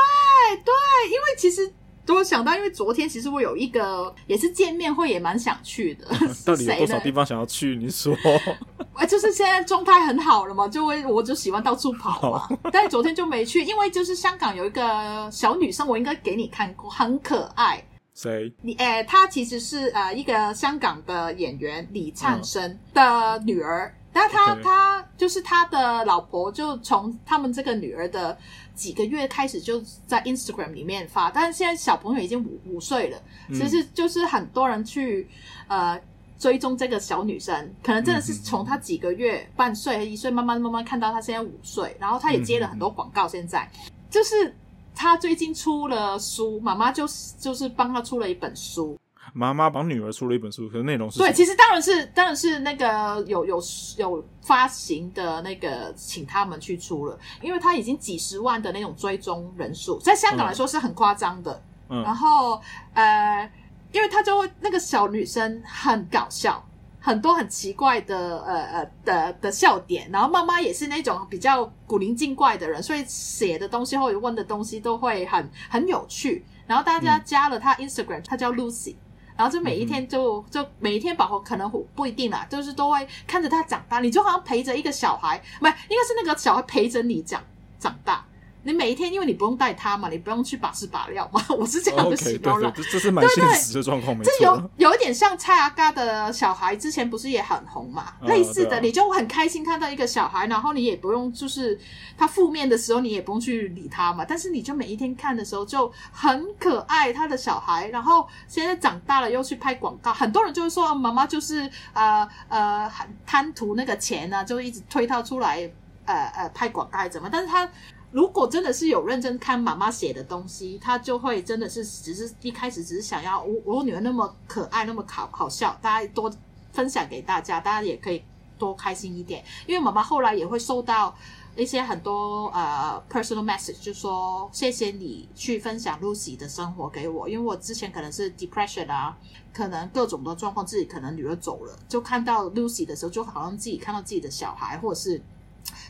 [SPEAKER 2] 对，因为其实我想到，因为昨天其实我有一个也是见面会，也蛮想去的。
[SPEAKER 1] 到底有多少地方想要去？你说？
[SPEAKER 2] 哎，就是现在状态很好了嘛，就会我就喜欢到处跑嘛。但是昨天就没去，因为就是香港有一个小女生，我应该给你看过，很可爱。
[SPEAKER 1] 谁？
[SPEAKER 2] 你哎，她其实是呃一个香港的演员李灿生的女儿。嗯但他他就是他的老婆，就从他们这个女儿的几个月开始就在 Instagram 里面发，但是现在小朋友已经五五岁了，其实就是很多人去呃追踪这个小女生，可能真的是从她几个月半岁一岁，慢慢慢慢看到她现在五岁，然后她也接了很多广告，现在就是。她最近出了书，妈妈就是就是帮她出了一本书。
[SPEAKER 1] 妈妈帮女儿出了一本书，可是内容是？
[SPEAKER 2] 对，其实当然是当然是那个有有有发行的那个，请他们去出了，因为他已经几十万的那种追踪人数，在香港来说是很夸张的。嗯。然后呃，因为他就会那个小女生很搞笑。很多很奇怪的呃呃的的笑点，然后妈妈也是那种比较古灵精怪的人，所以写的东西或者问的东西都会很很有趣。然后大家加了他 Instagram，他叫 Lucy，然后就每一天就就每一天宝宝可能不一定啦，就是都会看着他长大，你就好像陪着一个小孩，不是，应该是那个小孩陪着你长长大。你每一天，因为你不用带他嘛，你不用去把屎把尿嘛，我是这样的形容了。
[SPEAKER 1] Okay, 对对对，这是蛮现实的状况，没错。
[SPEAKER 2] 这有有一点像蔡阿嘎的小孩，之前不是也很红嘛？啊、类似的，你就很开心看到一个小孩，然后你也不用就是他负面的时候，你也不用去理他嘛。但是你就每一天看的时候就很可爱，他的小孩。然后现在长大了又去拍广告，很多人就会说妈妈就是呃呃贪图那个钱呢、啊，就一直推他出来呃呃拍广告还是怎么？但是他。如果真的是有认真看妈妈写的东西，他就会真的是只是一开始只是想要我我女儿那么可爱那么好好笑，大家多分享给大家，大家也可以多开心一点。因为妈妈后来也会收到一些很多呃 personal message，就说谢谢你去分享 Lucy 的生活给我，因为我之前可能是 depression 啊，可能各种的状况，自己可能女儿走了，就看到 Lucy 的时候，就好像自己看到自己的小孩，或者是。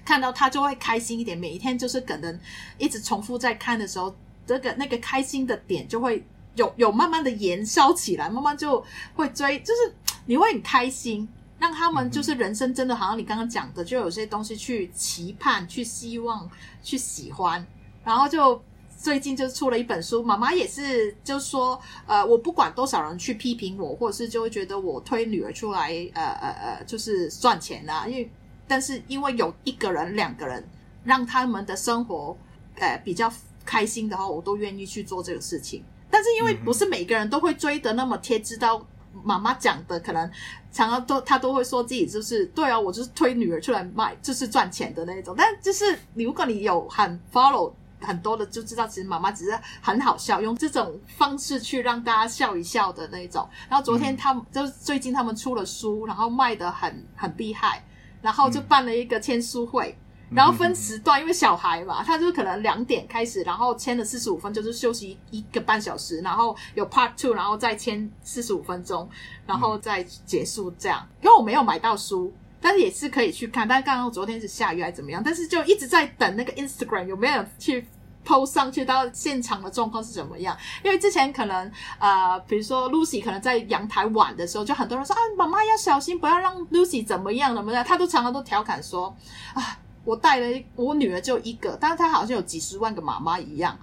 [SPEAKER 2] 看到他就会开心一点，每一天就是可能一直重复在看的时候，这个那个开心的点就会有有慢慢的燃烧起来，慢慢就会追，就是你会很开心，让他们就是人生真的好像你刚刚讲的，就有些东西去期盼、去希望、去喜欢，然后就最近就出了一本书，妈妈也是就说，呃，我不管多少人去批评我，或者是就会觉得我推女儿出来，呃呃呃，就是赚钱啊，因为。但是因为有一个人、两个人让他们的生活，呃，比较开心的话，我都愿意去做这个事情。但是因为不是每个人都会追得那么贴，知道妈妈讲的，可能常常都他都会说自己就是对啊，我就是推女儿出来卖，就是赚钱的那种。但就是如果你有很 follow 很多的，就知道其实妈妈只是很好笑，用这种方式去让大家笑一笑的那种。然后昨天他们就是最近他们出了书，然后卖的很很厉害。然后就办了一个签书会，嗯、然后分时段，因为小孩嘛，他就可能两点开始，然后签了四十五分，就是休息一个半小时，然后有 part two，然后再签四十五分钟，然后再结束这样。因为我没有买到书，但是也是可以去看。但是刚刚昨天是下雨还是怎么样？但是就一直在等那个 Instagram 有没有人去。抛上去到现场的状况是怎么样？因为之前可能呃，比如说 Lucy 可能在阳台玩的时候，就很多人说啊，妈妈要小心，不要让 Lucy 怎么样怎么样。他都常常都调侃说啊，我带了我女儿就一个，但是她好像有几十万个妈妈一样。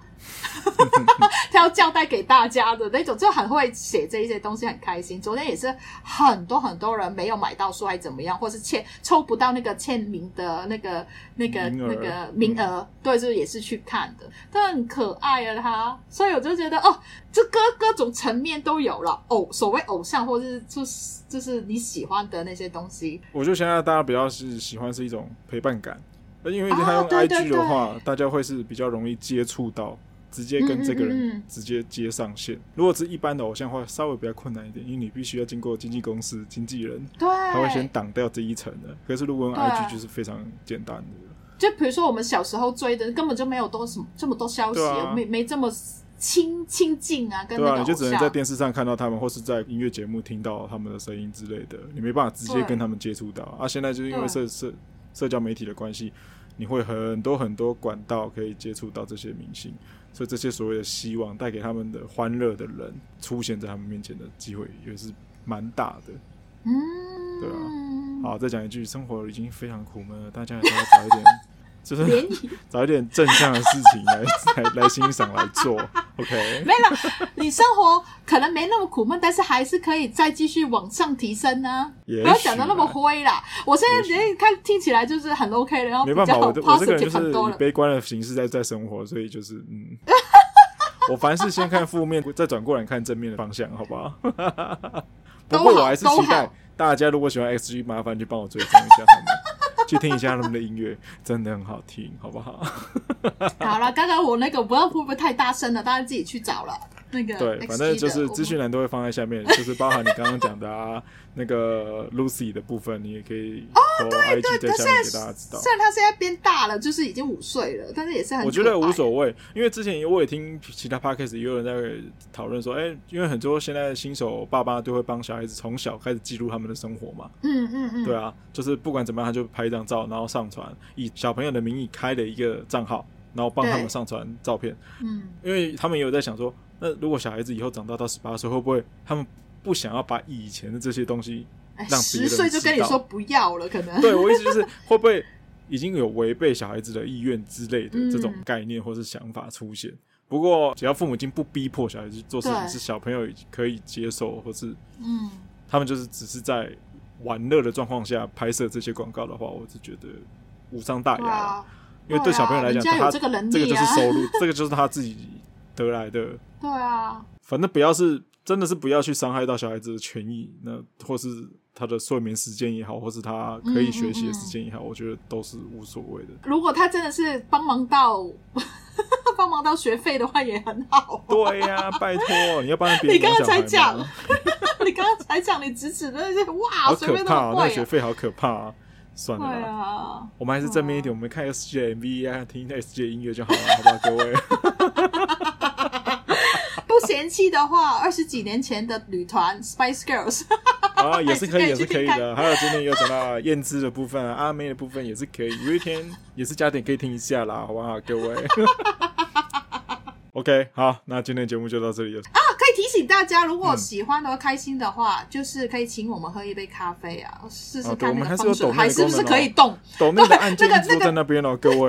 [SPEAKER 2] 他要交代给大家的那种，就很会写这一些东西，很开心。昨天也是很多很多人没有买到书，还怎么样，或是签抽不到那个签名的那个那个那个名额，嗯、对，就也是去看的，他很可爱啊，他。所以我就觉得哦，这各各种层面都有了。偶所谓偶像，或是就是就是你喜欢的那些东西。
[SPEAKER 1] 我觉得现在大家比较是喜欢是一种陪伴感，因为他用 IG 的话，啊、对对对大家会是比较容易接触到。直接跟这个人直接接上线。嗯嗯嗯，如果是一般的偶像的话，稍微比较困难一点，因为你必须要经过经纪公司、经纪人，对，他会先挡掉这一层的。可是如果用 IG 就是非常简单的。
[SPEAKER 2] 就比如说我们小时候追的，根本就没有多什么这么多消息，啊、没没这么亲亲近啊。对啊，你就只能在电视上看到他们，或是在音乐节目听到他们的声音之类的，你没办法直接跟他们接触到。啊，现在就是因为社社社交媒体的关系，你会很多很多管道可以接触到这些明星。所以这些所谓的希望带给他们的欢乐的人出现在他们面前的机会也是蛮大的，嗯，对啊。好，再讲一句，生活已经非常苦闷了，大家还是要找一点，就是 找一点正向的事情来来来欣赏来做。
[SPEAKER 1] OK，
[SPEAKER 2] 没了。你生活可能没那么苦闷，但是还是可以再继续往上提升呢、啊。不要讲的那么灰啦。我现在人看听起来就是很 OK 的，然后
[SPEAKER 1] 没办法，我我这个人就是以悲观的形式在在生活，所以就是嗯，我凡事先看负面，再转过来看正面的方向，好不好？不过我还是期待大家如果喜欢 XG，麻烦去帮我追踪一下他们。去听一下他们的音乐，真的很好听，好不好？
[SPEAKER 2] 好了，刚刚我那个不知道会不会太大声了，大家自己去找了。那个
[SPEAKER 1] 对，反正就是资讯栏都会放在下面，就是包含你刚刚讲的啊，那个 Lucy 的部分，你也可以哦，对对对，现在给大家知道。
[SPEAKER 2] 虽然他现在变大了，就是已经五岁了，但是也是很。
[SPEAKER 1] 我觉得无所谓，因为之前我也听其他 podcast 也有人在讨论说，哎、欸，因为很多现在新手爸爸都会帮小孩子从小开始记录他们的生活嘛。
[SPEAKER 2] 嗯嗯嗯。对
[SPEAKER 1] 啊，就是不管怎么样，他就拍一张照，然后上传，以小朋友的名义开了一个账号，然后帮他们上传照片。嗯，因为他们也有在想说。那如果小孩子以后长大到十八岁，会不会他们不想要把以前的这些东西让？十岁
[SPEAKER 2] 就跟你说不要了，可能。
[SPEAKER 1] 对，我意思就是，会不会已经有违背小孩子的意愿之类的这种概念或是想法出现？嗯、不过只要父母已经不逼迫小孩子做事情，是小朋友可以接受，或是嗯，他们就是只是在玩乐的状况下拍摄这些广告的话，我是觉得无伤大雅。啊、因为对小朋友来讲，他这个就是收入，这个就是他自己得来的。
[SPEAKER 2] 对啊，
[SPEAKER 1] 反正不要是真的是不要去伤害到小孩子的权益，那或是他的睡眠时间也好，或是他可以学习的时间也好，嗯嗯嗯，我觉得都是无所谓的。
[SPEAKER 2] 如果他真的是帮忙到 帮忙到学费的话，也很好。
[SPEAKER 1] 对呀、啊，拜托，你要帮别人。
[SPEAKER 2] 你刚刚才讲，你刚刚才讲，你指指的那些哇，
[SPEAKER 1] 好可怕、啊，
[SPEAKER 2] 那
[SPEAKER 1] 学费好可怕啊！算了我们还是正面一点，我们看 S G MV 啊，听 S G 音乐就好了，好不好，各位？
[SPEAKER 2] 嫌弃的话，二十几年前的女团 Spice Girls
[SPEAKER 1] 啊，也是可以，也是可以的。还有今天有讲到燕姿的部分啊，阿妹的部分也是可以。有一天 也是加点可以听一下啦，好不好，各位？OK，好，那今天节目就到这里了
[SPEAKER 2] 啊。可以提醒大家，如果喜欢的话、开心的话，嗯、就是可以请我们喝一杯咖啡啊，试试看那个风水、啊、还是不是可以动？
[SPEAKER 1] 抖那个按键都在那边哦，各位。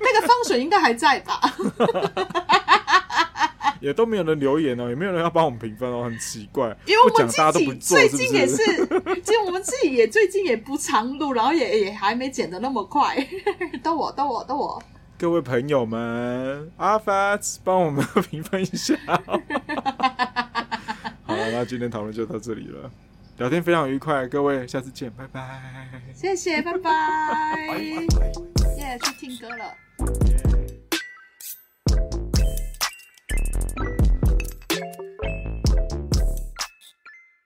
[SPEAKER 2] 那个风水应该还在吧？
[SPEAKER 1] 也都没有人留言哦，也没有人要帮我们评分哦，很奇怪。
[SPEAKER 2] 因为我们自己最近也是，其实我们自己也最近也不常录，然后也也还没剪的那么快。逗我，逗我，逗我。
[SPEAKER 1] 各位朋友们，阿发帮我们评分一下。好了，那今天讨论就到这里了，聊天非常愉快，各位下次见，拜拜。
[SPEAKER 2] 谢谢，拜拜。耶，yeah, 去听歌了。Yeah.